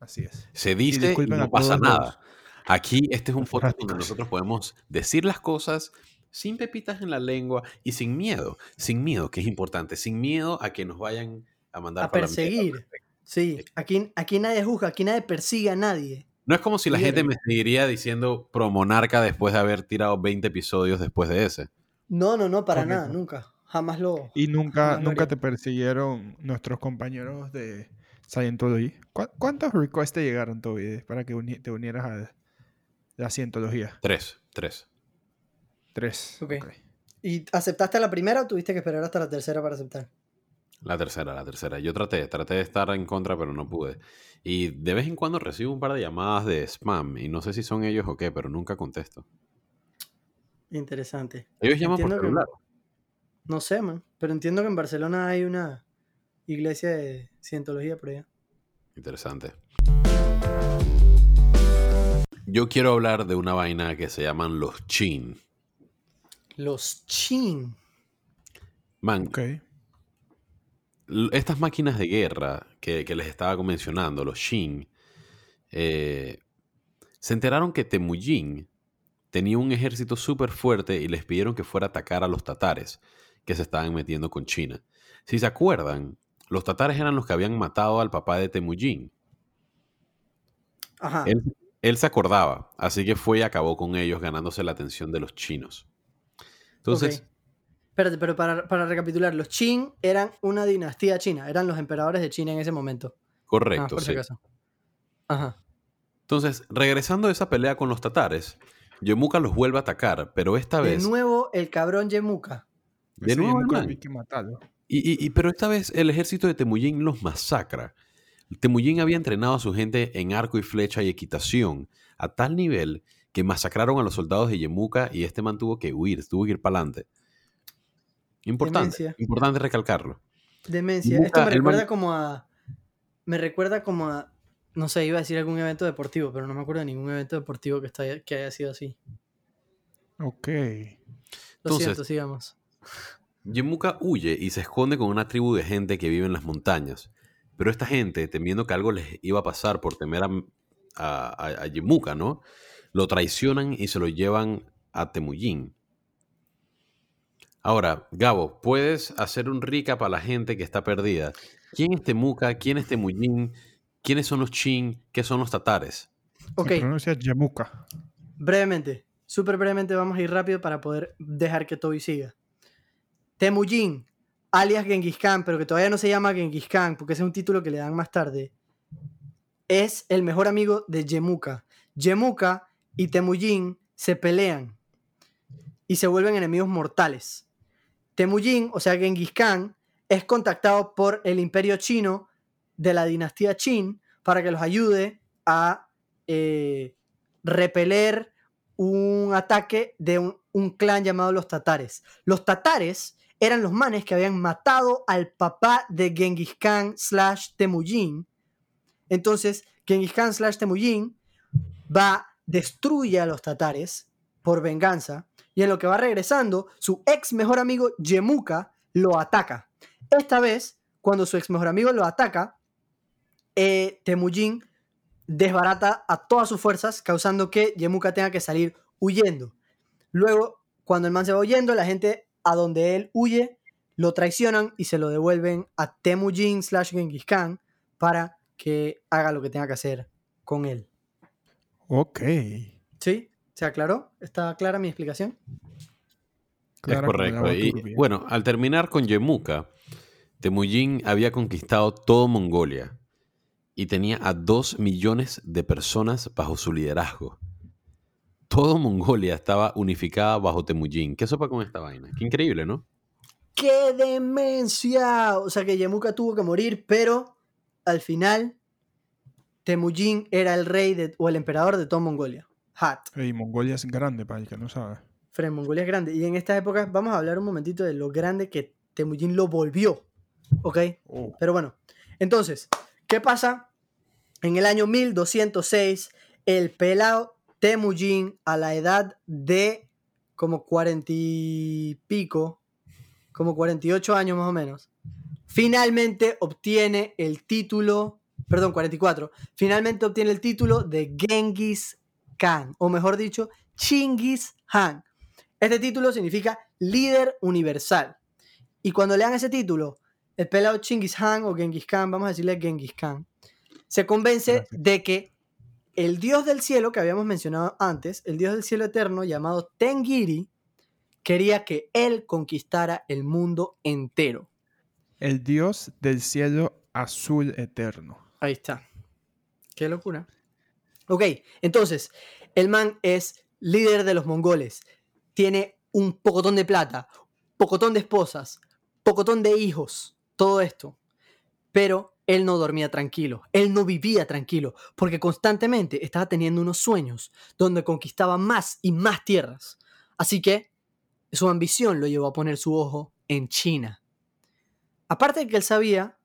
así es.
Se dice y, no pasa nada.
los-
Aquí este es un podcast donde nosotros podemos decir las cosas sin pepitas en la lengua y sin miedo. Sin miedo, que es importante. Sin miedo a que nos vayan a mandar
A
para la
perseguir. Sí, aquí, aquí nadie juzga, aquí nadie persigue a nadie.
No es como si la gente me seguiría diciendo pro monarca después de haber tirado 20 episodios después de ese.
No, no, no, para nada, nunca. Jamás lo.
Y nunca, nunca
haría.
te persiguieron nuestros compañeros de Scientology. ¿Cu- ¿Cuántos requests te llegaron, Toby, para que uni- te unieras a la Scientología?
Tres, tres.
Tres.
Ok.
ok.
¿Y aceptaste la primera o tuviste que esperar hasta la tercera para aceptar?
La tercera, la tercera. Yo traté, traté de estar en contra, pero no pude. Y de vez en cuando recibo un par de llamadas de spam y no sé si son ellos o qué, pero nunca contesto.
Interesante.
Ellos llaman por
Entiendo que-
celular.
No sé, man. Pero entiendo que en Barcelona hay una iglesia de cientología por allá.
Interesante. Yo quiero hablar de una vaina que se llaman los chin.
Los chin.
Man,
Ok.
Estas máquinas de guerra que, que les estaba mencionando, los Shin, eh, se enteraron que Temujin tenía un ejército súper fuerte y les pidieron que fuera a atacar a los tatares que se estaban metiendo con China. Si se acuerdan, los tatares eran los que habían matado al papá de Temujin.
Ajá.
Él, él se acordaba, así que fue y acabó con ellos ganándose la atención de los chinos. Entonces.
Espérate, pero para, para recapitular, los Qin eran una dinastía china, eran los emperadores de China en ese momento. Ah,
correcto,
por si
sí.
acaso. Ajá.
Entonces, regresando a esa pelea con los tatares, Yemuka los vuelve a atacar, pero esta
De
vez...
nuevo, el cabrón Yemuka.
De nuevo el man. Y, y- y- pero esta vez el ejército de Temujin los masacra. Temujin había entrenado a su gente en arco y flecha y equitación, a tal nivel que masacraron a los soldados de Yemuka y este man tuvo que huir, tuvo que ir para adelante. Importante,
Demencia.
importante recalcarlo.
Demencia. Esto me recuerda
man-
como a. Me recuerda como a. No sé, iba a decir algún evento deportivo, pero no me acuerdo de ningún evento deportivo que, está- que haya sido así.
Ok.
Lo
Entonces-
siento, sigamos.
Yemuka huye y se esconde con una tribu de gente que vive en las montañas. Pero esta gente, temiendo que algo les iba a pasar por temer a, a, a- a Yemuka, ¿no? Lo traicionan y se lo llevan a Temujin. Ahora, Gabo, ¿puedes hacer un recap a la gente que está perdida? ¿Quién es Temuka? ¿Quién es Temujin? ¿Quiénes son los Chin? ¿Qué son los tatares?
Ok,
Se pronuncia Yemuka.
brevemente. Súper brevemente vamos a ir rápido para poder dejar que Toby siga. Temujin, alias Genghis Khan, pero que todavía no se llama Genghis Khan, porque ese es un título que le dan más tarde, es el mejor amigo de Yemuka. Yemuka y Temujin se pelean y se vuelven enemigos mortales. Temujin, o sea Genghis Khan, es contactado por el imperio chino de la dinastía Qin para que los ayude a eh, repeler un ataque de un, clan llamado los tatares. Los tatares eran los manes que habían matado al papá de Genghis Khan slash Temujin. Entonces, Genghis Khan slash Temujin va, destruye a los tatares por venganza y en lo que va regresando, su ex mejor amigo Yemuka lo ataca. Esta vez, cuando su ex mejor amigo lo ataca, eh, Temujin desbarata a todas sus fuerzas, causando que Yemuka tenga que salir huyendo. Luego, cuando el man se va huyendo, la gente a donde él huye lo traicionan y se lo devuelven a Temujin slash Genghis Khan para que haga lo que tenga que hacer con él.
Ok.
¿Sí? ¿Se aclaró? ¿Está clara mi explicación?
Clara
es correcto. Y bueno, al terminar con Yemuka, Temujin había conquistado todo Mongolia y tenía a dos millones de personas bajo su liderazgo. Todo Mongolia estaba unificada bajo Temujin. ¿Qué sopa con esta vaina? Qué increíble, ¿no?
¡Qué demencia! O sea que Yemuka tuvo que morir, pero al final Temujin era el rey de- o el emperador de toda Mongolia. Hat.
Ey, Mongolia es grande, para el que no sabe.
Fren, Mongolia es grande. Y en esta época vamos a hablar un momentito de lo grande que Temujin lo volvió. ¿Ok?
Oh,
Pero bueno, entonces, ¿qué pasa? En el año 1206, el pelado Temujin, a la edad de como 40 y pico, como 48 años más o menos, finalmente obtiene el título, perdón, 44, finalmente obtiene el título de Genghis Khan, o mejor dicho, Chinggis Khan. Este título significa líder universal. Y cuando le dan ese título, el pelado Chinggis Khan o Genghis Khan, vamos a decirle Genghis Khan, se convence
Gracias.
de que el dios del cielo que habíamos mencionado antes, el dios del cielo eterno llamado Tengiri, quería que él conquistara el mundo entero.
el dios del cielo azul eterno.
Ahí está. Qué locura. Ok, entonces, el man es líder de los mongoles. Tiene un pocotón de plata, pocotón de esposas, pocotón de hijos, todo esto. Pero él no dormía tranquilo, él no vivía tranquilo, porque constantemente estaba teniendo unos sueños donde conquistaba más y más tierras. Así que su ambición lo llevó a poner su ojo en China. Aparte de que él sabía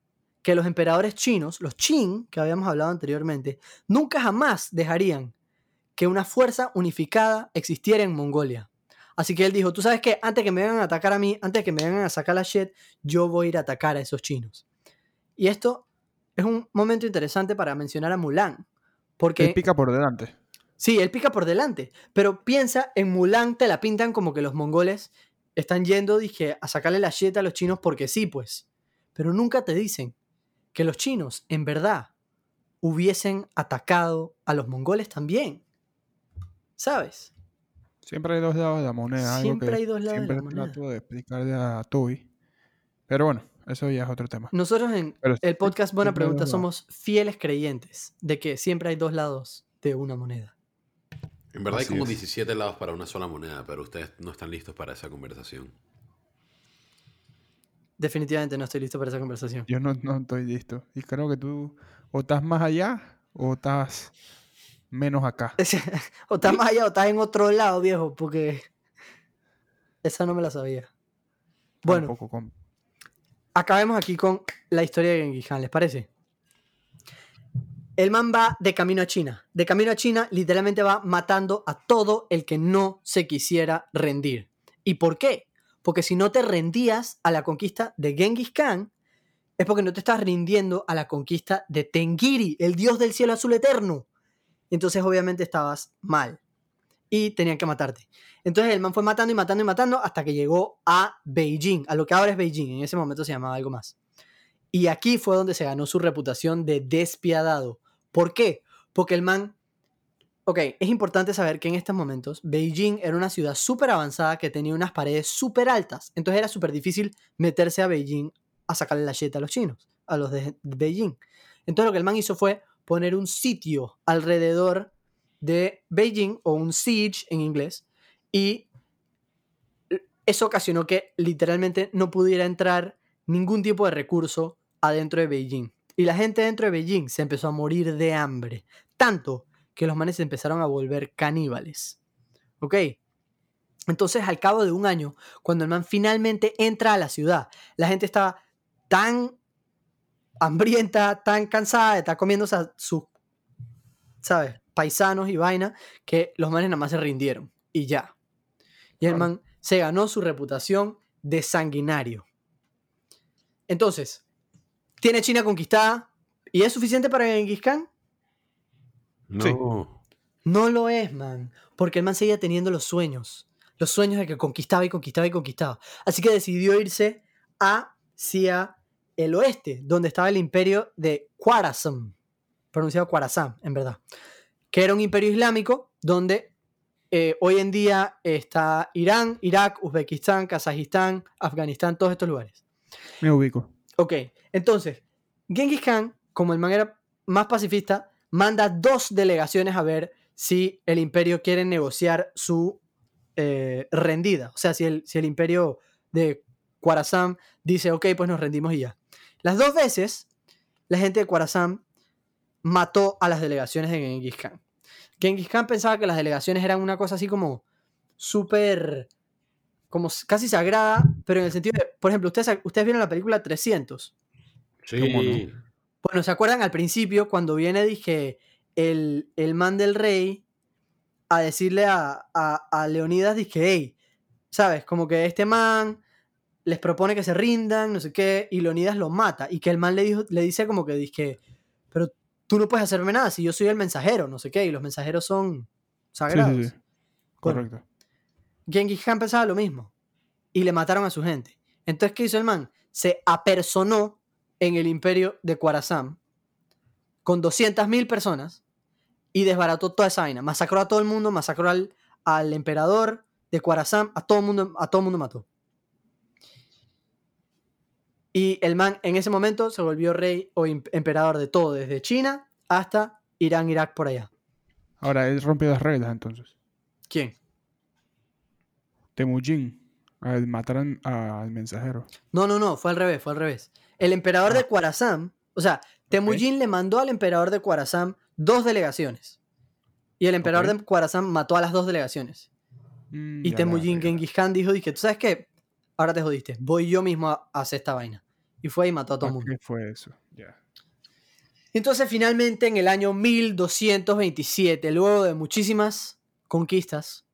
que los emperadores chinos, los Qin, que habíamos hablado anteriormente, nunca jamás dejarían que una fuerza unificada existiera en Mongolia. Así que él dijo, tú sabes que antes que me vengan a atacar a mí, antes que me vengan a sacar la shit, yo voy a ir a atacar a esos chinos. Y esto es un momento interesante para mencionar a Mulan. Porque
Él pica por delante.
Sí, él pica por delante. Pero piensa, en Mulan te la pintan como que los mongoles están yendo, dije, a sacarle la shit a los chinos porque sí, pues. Pero nunca te dicen que los chinos, en verdad, hubiesen atacado a los mongoles también. ¿Sabes?
Siempre hay dos lados de la moneda. algo
Siempre
que
hay dos lados de
siempre
la moneda.
trato de explicarle a Toby. Pero bueno, eso ya es otro tema.
Nosotros en
Pero
el podcast Buena Pregunta somos fieles creyentes de que siempre hay dos lados de una moneda.
En verdad
Así
hay como
es.
17 lados para una sola moneda, pero ustedes no están listos para esa conversación.
Definitivamente no estoy listo para esa conversación.
Yo no, no estoy listo. Y creo que tú o estás más allá o estás menos acá.
o estás más allá o estás en otro lado, viejo, porque esa no me la sabía. Bueno,
con-
acabemos aquí con la historia de Genghis Khan, ¿les parece? El man va de camino a China. De camino a China, literalmente va matando a todo el que no se quisiera rendir. ¿Y por qué? Porque si no te rendías a la conquista de Genghis Khan, es porque no te estás rindiendo a la conquista de Tengiri, el dios del cielo azul eterno. Entonces, obviamente, estabas mal. Y tenían que matarte. Entonces, el man fue matando y matando y matando hasta que llegó a Beijing, a lo que ahora es Beijing. En ese momento se llamaba algo más. Y aquí fue donde se ganó su reputación de despiadado. ¿Por qué? Porque el man... Ok, es importante saber que en estos momentos Beijing era una ciudad súper avanzada que tenía unas paredes súper altas. Entonces era súper difícil meterse a Beijing a sacarle la jeta a los chinos, a los de Beijing. Entonces lo que el man hizo fue poner un sitio alrededor de Beijing, o un siege en inglés, y eso ocasionó que literalmente no pudiera entrar ningún tipo de recurso adentro de Beijing. Y la gente dentro de Beijing se empezó a morir de hambre. Tanto que los manes se empezaron a volver caníbales. ¿Ok? Entonces, al cabo de un año, cuando el man finalmente entra a la ciudad, la gente estaba tan hambrienta, tan cansada de estar comiendo a sus, ¿sabes? Paisanos y vaina, que los manes nada más se rindieron. Y ya. Y el man se ganó su reputación de sanguinario. Entonces, tiene China conquistada y es suficiente para Genghis Khan.
No.
Sí.
No lo es, man. Porque el man seguía teniendo los sueños. Los sueños de que conquistaba y conquistaba y conquistaba. Así que decidió irse hacia el oeste, donde estaba el imperio de Khwarazm. Pronunciado Khwarazm, en verdad. Que era un imperio islámico donde eh, hoy en día está Irán, Irak, Uzbekistán, Kazajistán, Afganistán, todos estos lugares.
Me ubico.
Ok, entonces, Genghis Khan, como el man era más pacifista, manda dos delegaciones a ver si el imperio quiere negociar su eh, rendida. O sea, si el, si el imperio de Khorasan dice, ok, pues nos rendimos y ya. Las dos veces, la gente de Khorasan mató a las delegaciones de Genghis Khan. Genghis Khan pensaba que las delegaciones eran una cosa así como súper, como casi sagrada, pero en el sentido de, por ejemplo, ustedes, ustedes vieron la película 300.
Sí.
¿Cómo no?
Bueno, ¿se acuerdan al principio cuando viene, dije, el, el man del rey a decirle a, a, a Leonidas, dije, hey, ¿sabes? Como que este man les propone que se rindan, no sé qué, y Leonidas lo mata. Y que el man le, dijo, le dice como que, dije, pero tú no puedes hacerme nada si yo soy el mensajero, no sé qué, y los mensajeros son sagrados.
sí, sí.
Bueno,
Correcto.
Genghis Khan pensaba lo mismo. Y le mataron a su gente. Entonces, ¿qué hizo el man? Se apersonó en el imperio de Khorasan con 200.000 personas y desbarató toda esa vaina. Masacró a todo el mundo, masacró al, al emperador de Khorasan, a todo el mundo, a todo el mundo mató. Y el man en ese momento se volvió rey o emperador de todo, desde China hasta Irán, Irak, por allá.
Ahora, él rompió las reglas entonces.
¿Quién?
Temujin, al matar al mensajero.
No, no, no, fue al revés, fue al revés. El emperador de. Khorasan, o sea, Temujin le mandó al emperador de Khorasan dos delegaciones. Y el emperador de Khorasan mató a las dos delegaciones.
Mm,
Y Temujin. Genghis Khan dijo, dije, ¿tú sabes qué? Ahora te jodiste, voy yo mismo a, hacer esta vaina. Y fue y mató a todo el
¿Para
mundo.
qué fue eso?
Entonces, finalmente, en el año 1227, luego de muchísimas conquistas,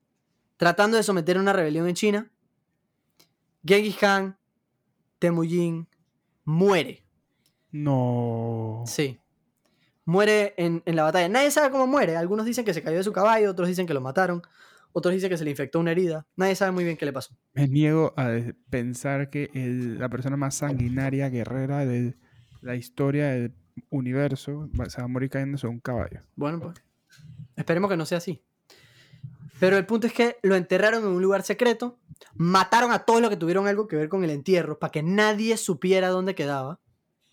tratando de someter una rebelión en China, Genghis Khan, Temujin, muere.
No.
Sí. Muere en, en la batalla. Nadie sabe cómo muere. Algunos dicen que se cayó de su caballo, otros dicen que lo mataron, otros dicen que se le infectó una herida. Nadie sabe muy bien qué le pasó.
Me niego a pensar que el- la persona más sanguinaria, guerrera de la historia del universo se va a morir cayéndose de un caballo.
Bueno, pues. Esperemos que no sea así. Pero el punto es que lo enterraron en un lugar secreto, mataron a todos los que tuvieron algo que ver con el entierro, para que nadie supiera dónde quedaba,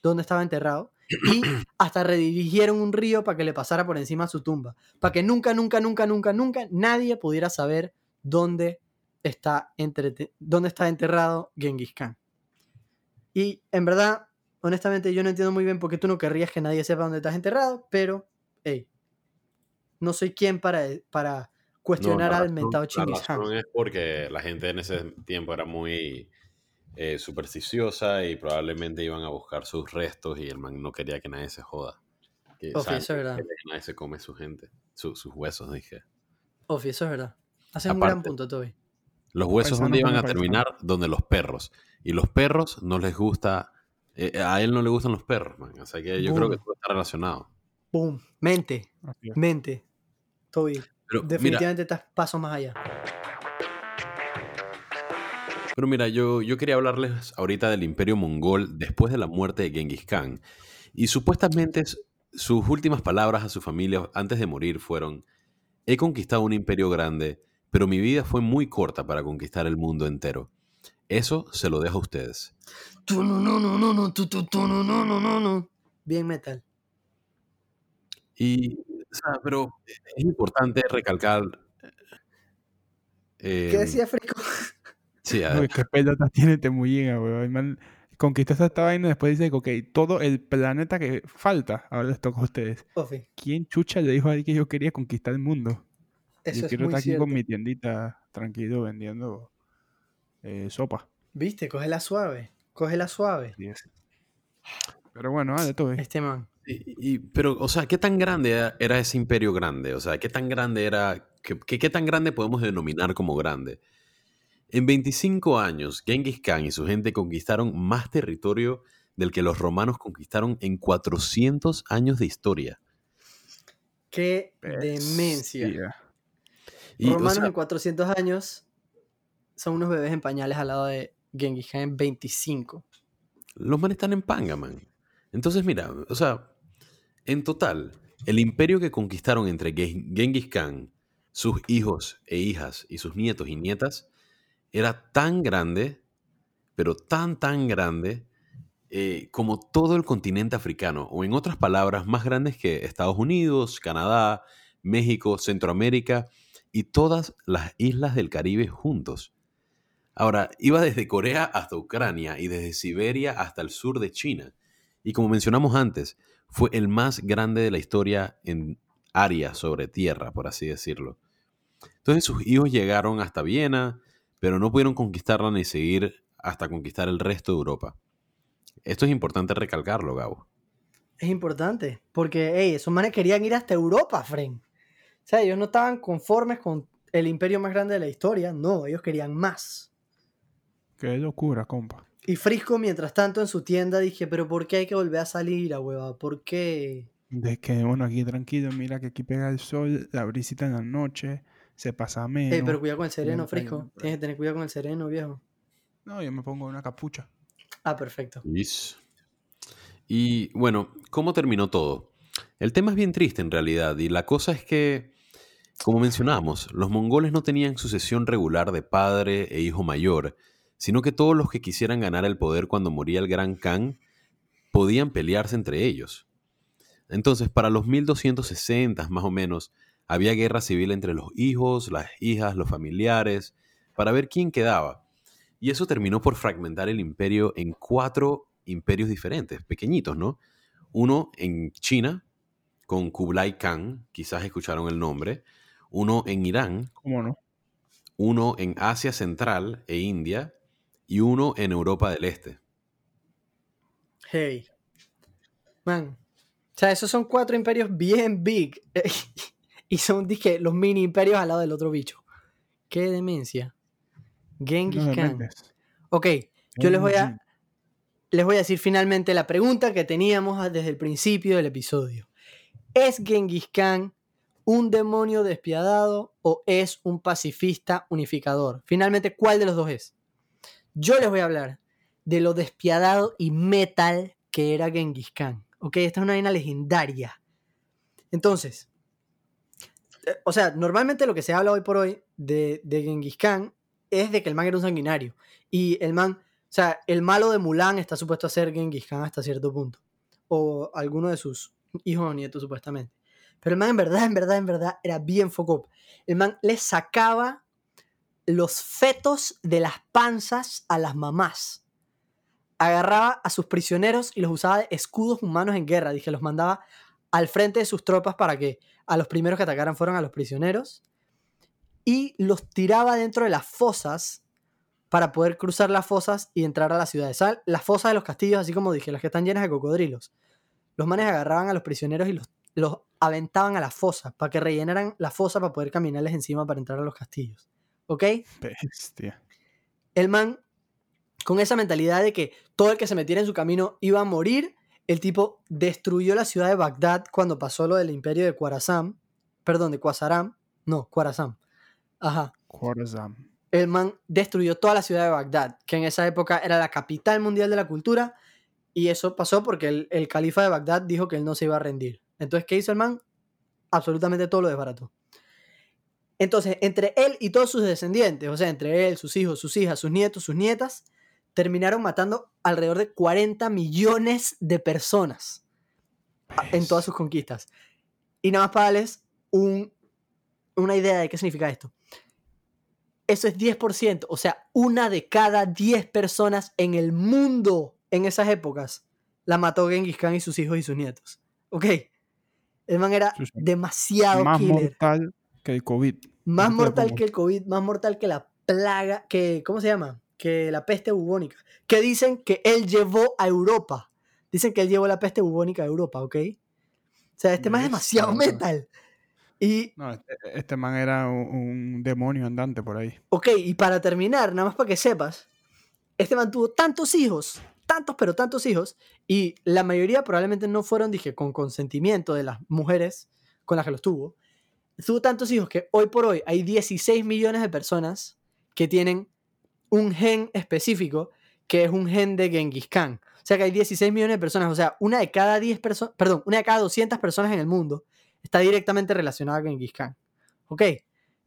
dónde estaba enterrado, y hasta redirigieron un río para que le pasara por encima a su tumba, para que nunca, nunca, nunca, nunca, nunca nadie pudiera saber dónde está, entrete- dónde está enterrado Genghis Khan. Y en verdad, honestamente, yo no entiendo muy bien por qué tú no querrías que nadie sepa dónde estás enterrado, pero, hey, no soy quien para, para cuestionar al mentado
La
Chingis Khan.
razón es porque la gente en ese tiempo era muy eh, supersticiosa y probablemente iban a buscar sus restos y el man no quería que nadie se joda. Que,
Ofi, eso es verdad.
que nadie se come su gente, su- sus huesos, dije.
Ofi, eso es verdad. Haces un gran punto, Toby.
Los huesos donde iban a terminar, donde los perros. Y los perros no les gusta, eh, a él no le gustan los perros, man. O sea que yo creo que todo está relacionado.
Boom. Mente, mente. Toby,
Pero mira,
definitivamente estás pasos más allá.
Pero mira, yo, yo quería hablarles ahorita del imperio mongol después de la muerte de Genghis Khan. Y supuestamente sus últimas palabras a su familia antes de morir fueron, he conquistado un imperio grande, pero mi vida fue muy corta para conquistar el mundo entero. Eso se lo dejo a ustedes.
No, no, no, no, no, no, no, no, no. Bien metal.
Y, o sea, pero es importante recalcar... eh,
¿Qué decía Frico?
Sí, a
Uy, qué pelotas tiene Temujin, weón. El man conquistó esta vaina y después dice que, ok, todo el planeta que falta, ahora les toca a ustedes.
Ofi,
¿Quién chucha le dijo ahí que yo quería conquistar el mundo?
eso
yo
es
quiero
muy
estar aquí
cierto.
con mi tiendita tranquilo vendiendo eh, sopa.
Viste, cógela suave. Cógela suave.
Así es. Pero bueno, dale, todo.
Este man.
Y, y- pero, o sea, ¿qué tan grande era, ese imperio grande? O sea, ¿qué tan grande era, qué, qué- qué tan grande podemos denominar como grande? En 25 años, Genghis Khan y su gente conquistaron más territorio del que los romanos conquistaron en 400 años de historia.
Qué demencia.
Bestia.
Y, o
Romanos
sea,
en 400 años son unos bebés en pañales al lado de Genghis Khan en 25.
los manes están en panga, man. Entonces, mira, o sea, en total, el imperio que conquistaron entre Gen- Genghis Khan, sus hijos e hijas y sus nietos y nietas era tan grande, pero tan, tan grande, eh, como todo el continente africano, o en otras palabras, más grandes que Estados Unidos, Canadá, México, Centroamérica y todas las islas del Caribe juntos. Ahora, iba desde Corea hasta Ucrania y desde Siberia hasta el sur de China. Y como mencionamos antes, fue el más grande de la historia en área sobre tierra, por así decirlo. Entonces sus hijos llegaron hasta Viena, pero no pudieron conquistarla ni seguir hasta conquistar el resto de Europa. Esto es importante recalcarlo, Gabo.
Es importante, porque hey, esos manes querían ir hasta Europa, Fren. O sea, ellos no estaban conformes con el imperio más grande de la historia, no, ellos querían más.
Qué locura, compa.
Y Frisco, mientras tanto, en su tienda dije, pero ¿por qué hay que volver a salir, a hueva? ¿Por qué?
De que, bueno, aquí tranquilo, mira que aquí pega el sol, la brisita en la noche, se pasa menos.
Ey, pero cuidado con el sereno, Frisco. Tienes que tener cuidado con el sereno, viejo.
No, yo me pongo una capucha.
Ah, perfecto.
Yes. Y bueno, ¿cómo terminó todo? El tema es bien triste en realidad y la cosa es que, como mencionamos, los mongoles no tenían sucesión regular de padre e hijo mayor, sino que todos los que quisieran ganar el poder cuando moría el gran Khan podían pelearse entre ellos. Entonces, para los 1260 más o menos, había guerra civil entre los hijos, las hijas, los familiares, para ver quién quedaba. Y eso terminó por fragmentar el imperio en cuatro imperios diferentes, pequeñitos, ¿no? Uno en China, con Kublai Khan, quizás escucharon el nombre. Uno en Irán,
¿Cómo no?
uno en Asia Central e India y uno en Europa del Este.
Hey. Man. O sea, esos son cuatro imperios bien big. y son, dije, los mini imperios al lado del otro bicho. Qué demencia. Genghis
No
Khan. Ok, yo les voy a, les voy a decir finalmente la pregunta que teníamos desde el principio del episodio. ¿Es Genghis Khan un demonio despiadado o es un pacifista unificador? Finalmente, ¿cuál de los dos es? Yo les voy a hablar de lo despiadado y metal que era Genghis Khan. Ok, esta es una vaina legendaria. Entonces, eh, o sea, normalmente lo que se habla hoy por hoy de, de Genghis Khan es de que el man era un sanguinario. Y el man, o sea, el malo de Mulan está supuesto a ser Genghis Khan hasta cierto punto. O alguno de sus hijos o nietos, supuestamente. Pero el man, en verdad, en verdad, en verdad, era bien foco. El man le sacaba los fetos de las panzas a las mamás. Agarraba a sus prisioneros y los usaba de escudos humanos en guerra. Dije, los mandaba al frente de sus tropas para que a los primeros que atacaran fueran a los prisioneros. Y los tiraba dentro de las fosas para poder cruzar las fosas y entrar a la ciudad. ¿Sabes? Las fosas de los castillos, así como dije, las que están llenas de cocodrilos. Los manes agarraban a los prisioneros y los, los aventaban a la fosa para que rellenaran la fosa para poder caminarles encima para entrar a los castillos. ¿Ok?
Bestia.
el man, con esa mentalidad de que todo el que se metiera en su camino iba a morir, el tipo destruyó la ciudad de Bagdad cuando pasó lo del imperio de Khwarazm, perdón, de Khwarazm, no, Khwarazm. Ajá.
Khorasan.
El man destruyó toda la ciudad de Bagdad, que en esa época era la capital mundial de la cultura, y eso pasó porque el, el califa de Bagdad dijo que él no se iba a rendir. Entonces, ¿qué hizo el man? Absolutamente todo lo desbarató. Entonces, entre él y todos sus descendientes, o sea, entre él, sus hijos, sus hijas, sus nietos, sus nietas, terminaron matando alrededor de 40 millones de personas en todas sus conquistas. Y nada más para darles un- una idea de qué significa esto. Eso es 10%, o sea, una de cada 10 personas en el mundo en esas épocas la mató Genghis Khan y sus hijos y sus nietos. ¿Ok? El man era demasiado
Más
killer.
mortal que el COVID.
Más mortal que el COVID, más mortal que la plaga, que, ¿cómo se llama? Que la peste bubónica. Que dicen que él llevó a Europa. Dicen que él llevó la peste bubónica a Europa, ¿ok? O sea, este más es demasiado metal. Y,
No, este, este man era un, un demonio andante por ahí.
ok, y para terminar, nada más para que sepas, este man tuvo tantos hijos, tantos, pero tantos hijos, y la mayoría probablemente no fueron, dije, con consentimiento de las mujeres con las que los tuvo. Tuvo tantos hijos que hoy por hoy hay 16 millones de personas que tienen un gen específico que es un gen de Genghis Khan. O sea que hay 16 millones de personas, o sea, una de cada 10 personas, perdón, una de cada 200 personas en el mundo está directamente relacionada a Genghis Khan. ¿Ok?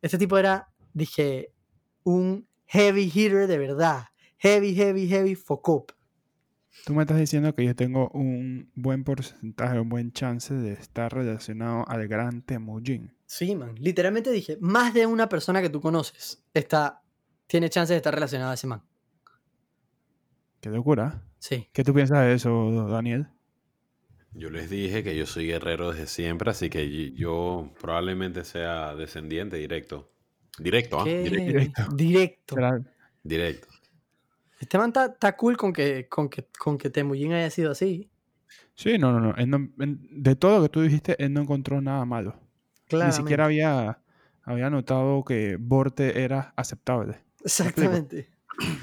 Este tipo era, dije, un heavy hitter de verdad. Heavy, heavy, heavy focop.
Tú me estás diciendo que yo tengo un buen porcentaje, un buen chance de estar relacionado al gran Temujin.
Sí, man. Literalmente dije, más de una persona que tú conoces está, tiene chance de estar relacionada a ese man.
Qué locura.
Sí.
¿Qué tú piensas de eso, Daniel?
Yo les dije que yo soy guerrero desde siempre, así que yo probablemente sea descendiente directo. Directo, ¿ah? Directo.
Directo.
Directo.
Directo.
Este man está está cool con que, con que, con que Temujin haya sido así.
Sí, no, no, no. En- de todo lo que tú dijiste, él no encontró nada malo. Ni siquiera había, había notado que Borte era aceptable.
Exactamente.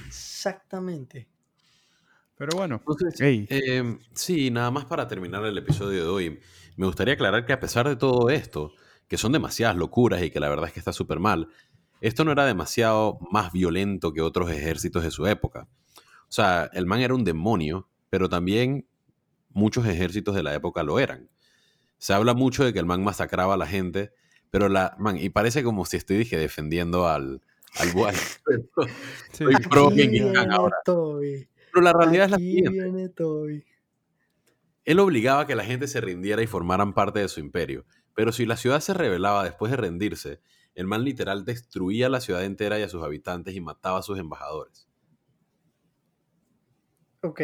Exactamente.
Pero bueno,
Entonces,
Ey.
eh, sí, nada más para terminar el episodio de hoy, me gustaría aclarar que a pesar de todo esto, que son demasiadas locuras y que la verdad es que está súper mal, esto no era demasiado más violento que otros ejércitos de su época. O sea, el man era un demonio, pero también muchos ejércitos de la época lo eran. Se habla mucho de que el man masacraba a la gente, pero la man, y parece como si estoy dije defendiendo al al guay.
sí,
Soy pro ahora.
Toby.
Pero la realidad es la siguiente.
viene Toby.
Él obligaba a que la gente se rindiera y formaran parte de su imperio. Pero si la ciudad se rebelaba después de rendirse, el man literal destruía la ciudad entera y a sus habitantes y mataba a sus embajadores.
Ok.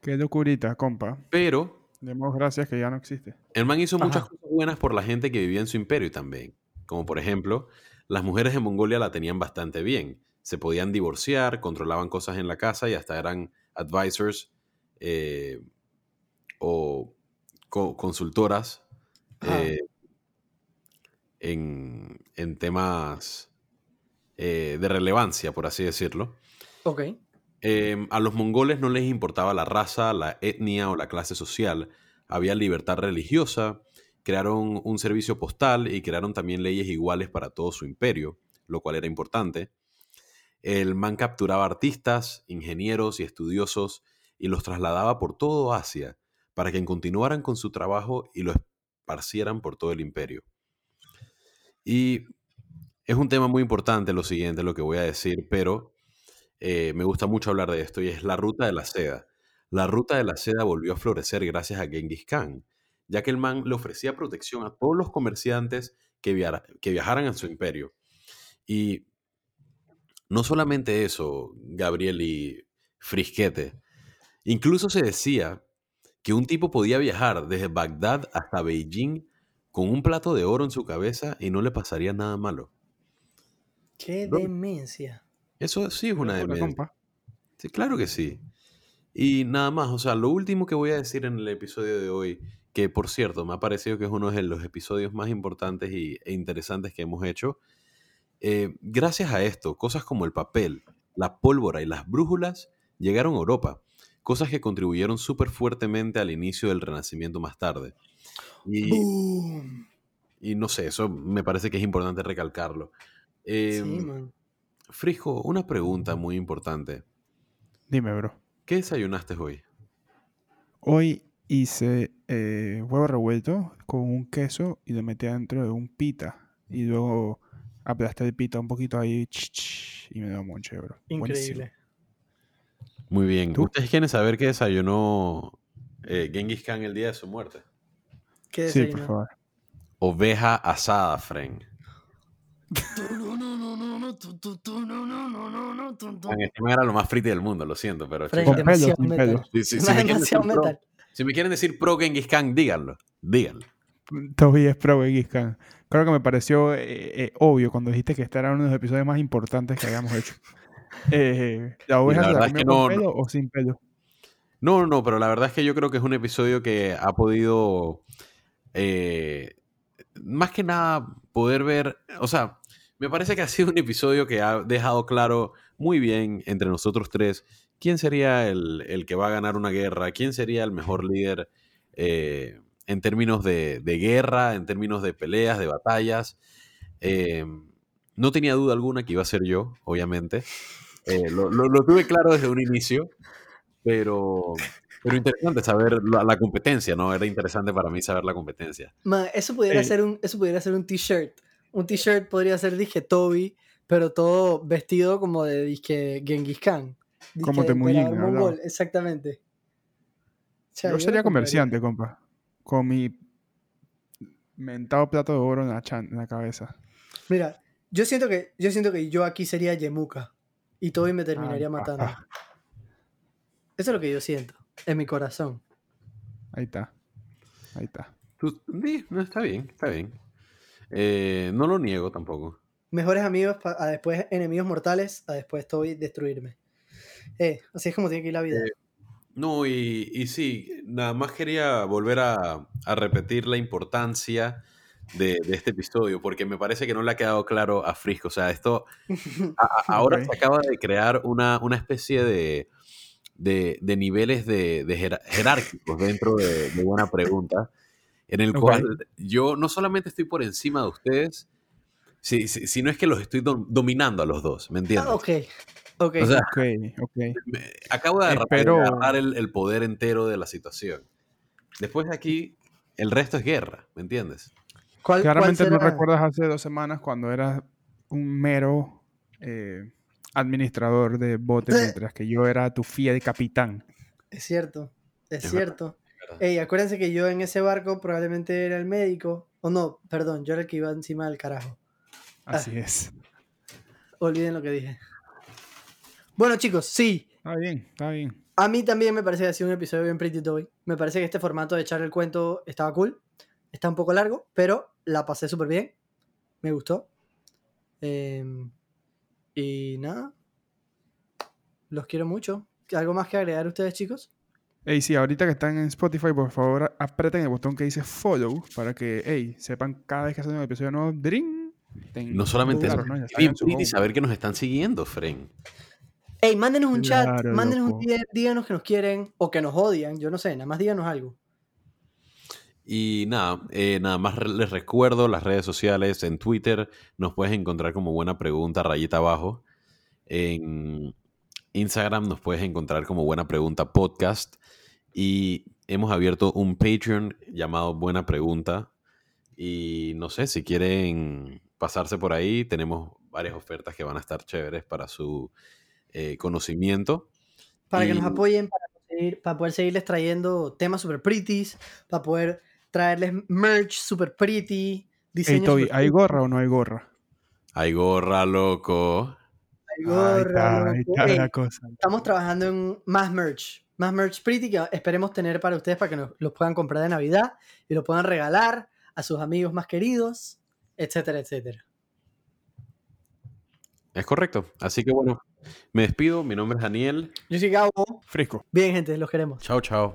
qué locurita, compa.
Pero
Demos gracias que ya no existe.
el man hizo muchas cosas buenas por la gente que vivía en su imperio también. Como por ejemplo, las mujeres de Mongolia la tenían bastante bien. Se podían divorciar, controlaban cosas en la casa y hasta eran advisors eh, o co- consultoras eh, en, en temas eh, de relevancia, por así decirlo.
Ok.
Eh, a los mongoles no les importaba la raza, la etnia o la clase social. Había libertad religiosa, crearon un servicio postal y crearon también leyes iguales para todo su imperio, lo cual era importante. El man capturaba artistas, ingenieros y estudiosos y los trasladaba por todo Asia para que continuaran con su trabajo y lo esparcieran por todo el imperio. Y es un tema muy importante lo siguiente, lo que voy a decir, pero eh, me gusta mucho hablar de esto y es la ruta de la seda. La ruta de la seda volvió a florecer gracias a Genghis Khan, ya que el man le ofrecía protección a todos los comerciantes que, que viajaran a su imperio. Y no solamente eso, Gabriel y Frisquete, incluso se decía que un tipo podía viajar desde Bagdad hasta Beijing con un plato de oro en su cabeza y no le pasaría nada malo.
Qué demencia.
Eso sí es una demencia.
compa.
Sí, claro que sí. Y nada más, o sea, lo último que voy a decir en el episodio de hoy, que por cierto me ha parecido que es uno de los episodios más importantes y, e interesantes que hemos hecho, eh, gracias a esto, cosas como el papel, la pólvora y las brújulas llegaron a Europa, cosas que contribuyeron súper fuertemente al inicio del Renacimiento más tarde. Y, y no sé, eso me parece que es importante recalcarlo.
Sí,
Em,
man.
Frisco, una pregunta muy importante.
Dime, bro.
¿Qué desayunaste hoy?
Hoy hice eh, huevo revuelto con un queso y lo metí dentro de un pita. Y luego aplasté el pita un poquito ahí ch, ch, y me dio monche, bro. Buenísimo.
Increíble.
Muy bien.
¿Tú?
¿Ustedes quieren saber qué desayunó eh, Genghis Khan el día de su muerte?
¿Qué
Sí, por favor.
Oveja asada, Fren. Este man era lo más frito del mundo, lo siento, pero...
Con pelo,
si, me quieren decir pro,
metal.
si me quieren decir pro Genghis Khan, díganlo. Díganlo.
Toby es pro Genghis Khan. Creo que me pareció eh, eh, obvio cuando dijiste que este era uno de los episodios más importantes que habíamos hecho. Eh, ¿La oveja
la
se la
verdad es que
con
no-
pelo o sin pelo?
No, no, no, pero la verdad es que yo creo que es un episodio que ha podido, eh, más que nada, poder ver, o sea, me parece que ha sido un episodio que ha dejado claro muy bien entre nosotros tres quién sería el, el que va a ganar una guerra, quién sería el mejor líder eh, en términos de, de guerra, en términos de peleas, de batallas. Eh, no tenía duda alguna que iba a ser yo, obviamente. Eh, lo, lo- lo tuve claro desde un inicio, pero, pero interesante saber la, la competencia, ¿no? Era interesante para mí saber la competencia.
Man, eso pudiera ser un, eso pudiera ser un t-shirt. Un t-shirt podría ser disque Toby, pero todo vestido como de disque Genghis Khan.
Como Temujin,
exactamente. O sea,
Yo sería comerciante, compa. Con mi mentado plato de oro en la, chan- en la cabeza.
Mira, yo siento que yo siento que yo aquí sería Yemuka y Toby me terminaría
Ah,
matando.
ah,
Eso es lo que yo siento en mi corazón.
ahí está. Ahí está.
Tú- sí, no, está bien, está bien. Eh, no lo niego tampoco.
Mejores amigos a después enemigos mortales, a después Toby destruirme. Eh, así es como tiene que ir la vida.
Eh, No, y, y sí, nada más quería volver a, a repetir la importancia de, de este episodio, porque me parece que no le ha quedado claro a Frisco. O sea, esto a- ahora se acaba de crear una, una especie de, de, de niveles de, de jerar- jerárquicos dentro de, de Buena Pregunta, en el cual yo no solamente estoy por encima de ustedes, si- si- sino es que los estoy dom- dominando a los dos, ¿me entiendes?
Ah, ok, ok.
O sea,
Ok, ok.
me- acabo de agarrar,
Espero-
agarrar el, el poder entero de la situación. Después de aquí, el resto es guerra, ¿me entiendes?
¿Cuál, cuál
Claramente no recuerdas hace dos semanas cuando eras un mero eh, administrador de bote,
Eh.
mientras que yo era tu fiel capitán.
Es cierto, es,
Es
cierto.
verdad.
Ey, acuérdense que yo en ese barco probablemente era el médico. O no, perdón, yo era el que iba encima del carajo.
Así es.
Olviden lo que dije. Bueno, chicos, sí.
Está bien, está bien.
A mí también me parece que ha sido un episodio bien Pretty Toy. Me parece que este formato de echar el cuento estaba cool. Está un poco largo, pero la pasé súper bien. Me gustó. Em, y nada. Los quiero mucho. ¿Algo más que agregar ustedes, chicos?
Ey, sí, ahorita que están en Spotify, por favor, aprieten el botón que dice follow para que, ey, sepan cada vez que hacen un episodio nuevo, ¡dring! ten-
No solamente
claro,
eso,
¿no?
Bien pretty saber que nos están siguiendo, Fren.
Ey, mándenos un chat, mándenos un. DM, díganos que nos quieren o que nos odian. Yo no sé, nada más díganos algo.
Y nada, eh, nada más les recuerdo las redes sociales. En Twitter nos puedes encontrar como buena pregunta, rayita abajo. En Instagram nos puedes encontrar como buena pregunta podcast. Y hemos abierto un Patreon llamado Buena Pregunta. Y no sé, si quieren pasarse por ahí, tenemos varias ofertas que van a estar chéveres para su eh, conocimiento.
Para que nos apoyen, para, conseguir- para poder seguirles trayendo temas super pretties, para poder traerles merch super pretty,
Ey,
diseños
Toby,
super
¿hay
pretty,
gorra o no hay gorra?
Hay gorra, loco.
Hay
Ahí
gorra,
está, ahí
loco.
está
Ey,
la cosa.
estamos trabajando en más merch, más merch pretty que esperemos tener para ustedes para que nos, los puedan comprar de Navidad y lo puedan regalar a sus amigos más queridos, etcétera, etcétera.
Es correcto. Así que bueno, me despido. Mi nombre es Daniel.
Yo soy Gabo.
Frisco.
Bien, gente, los queremos.
Chao, chao.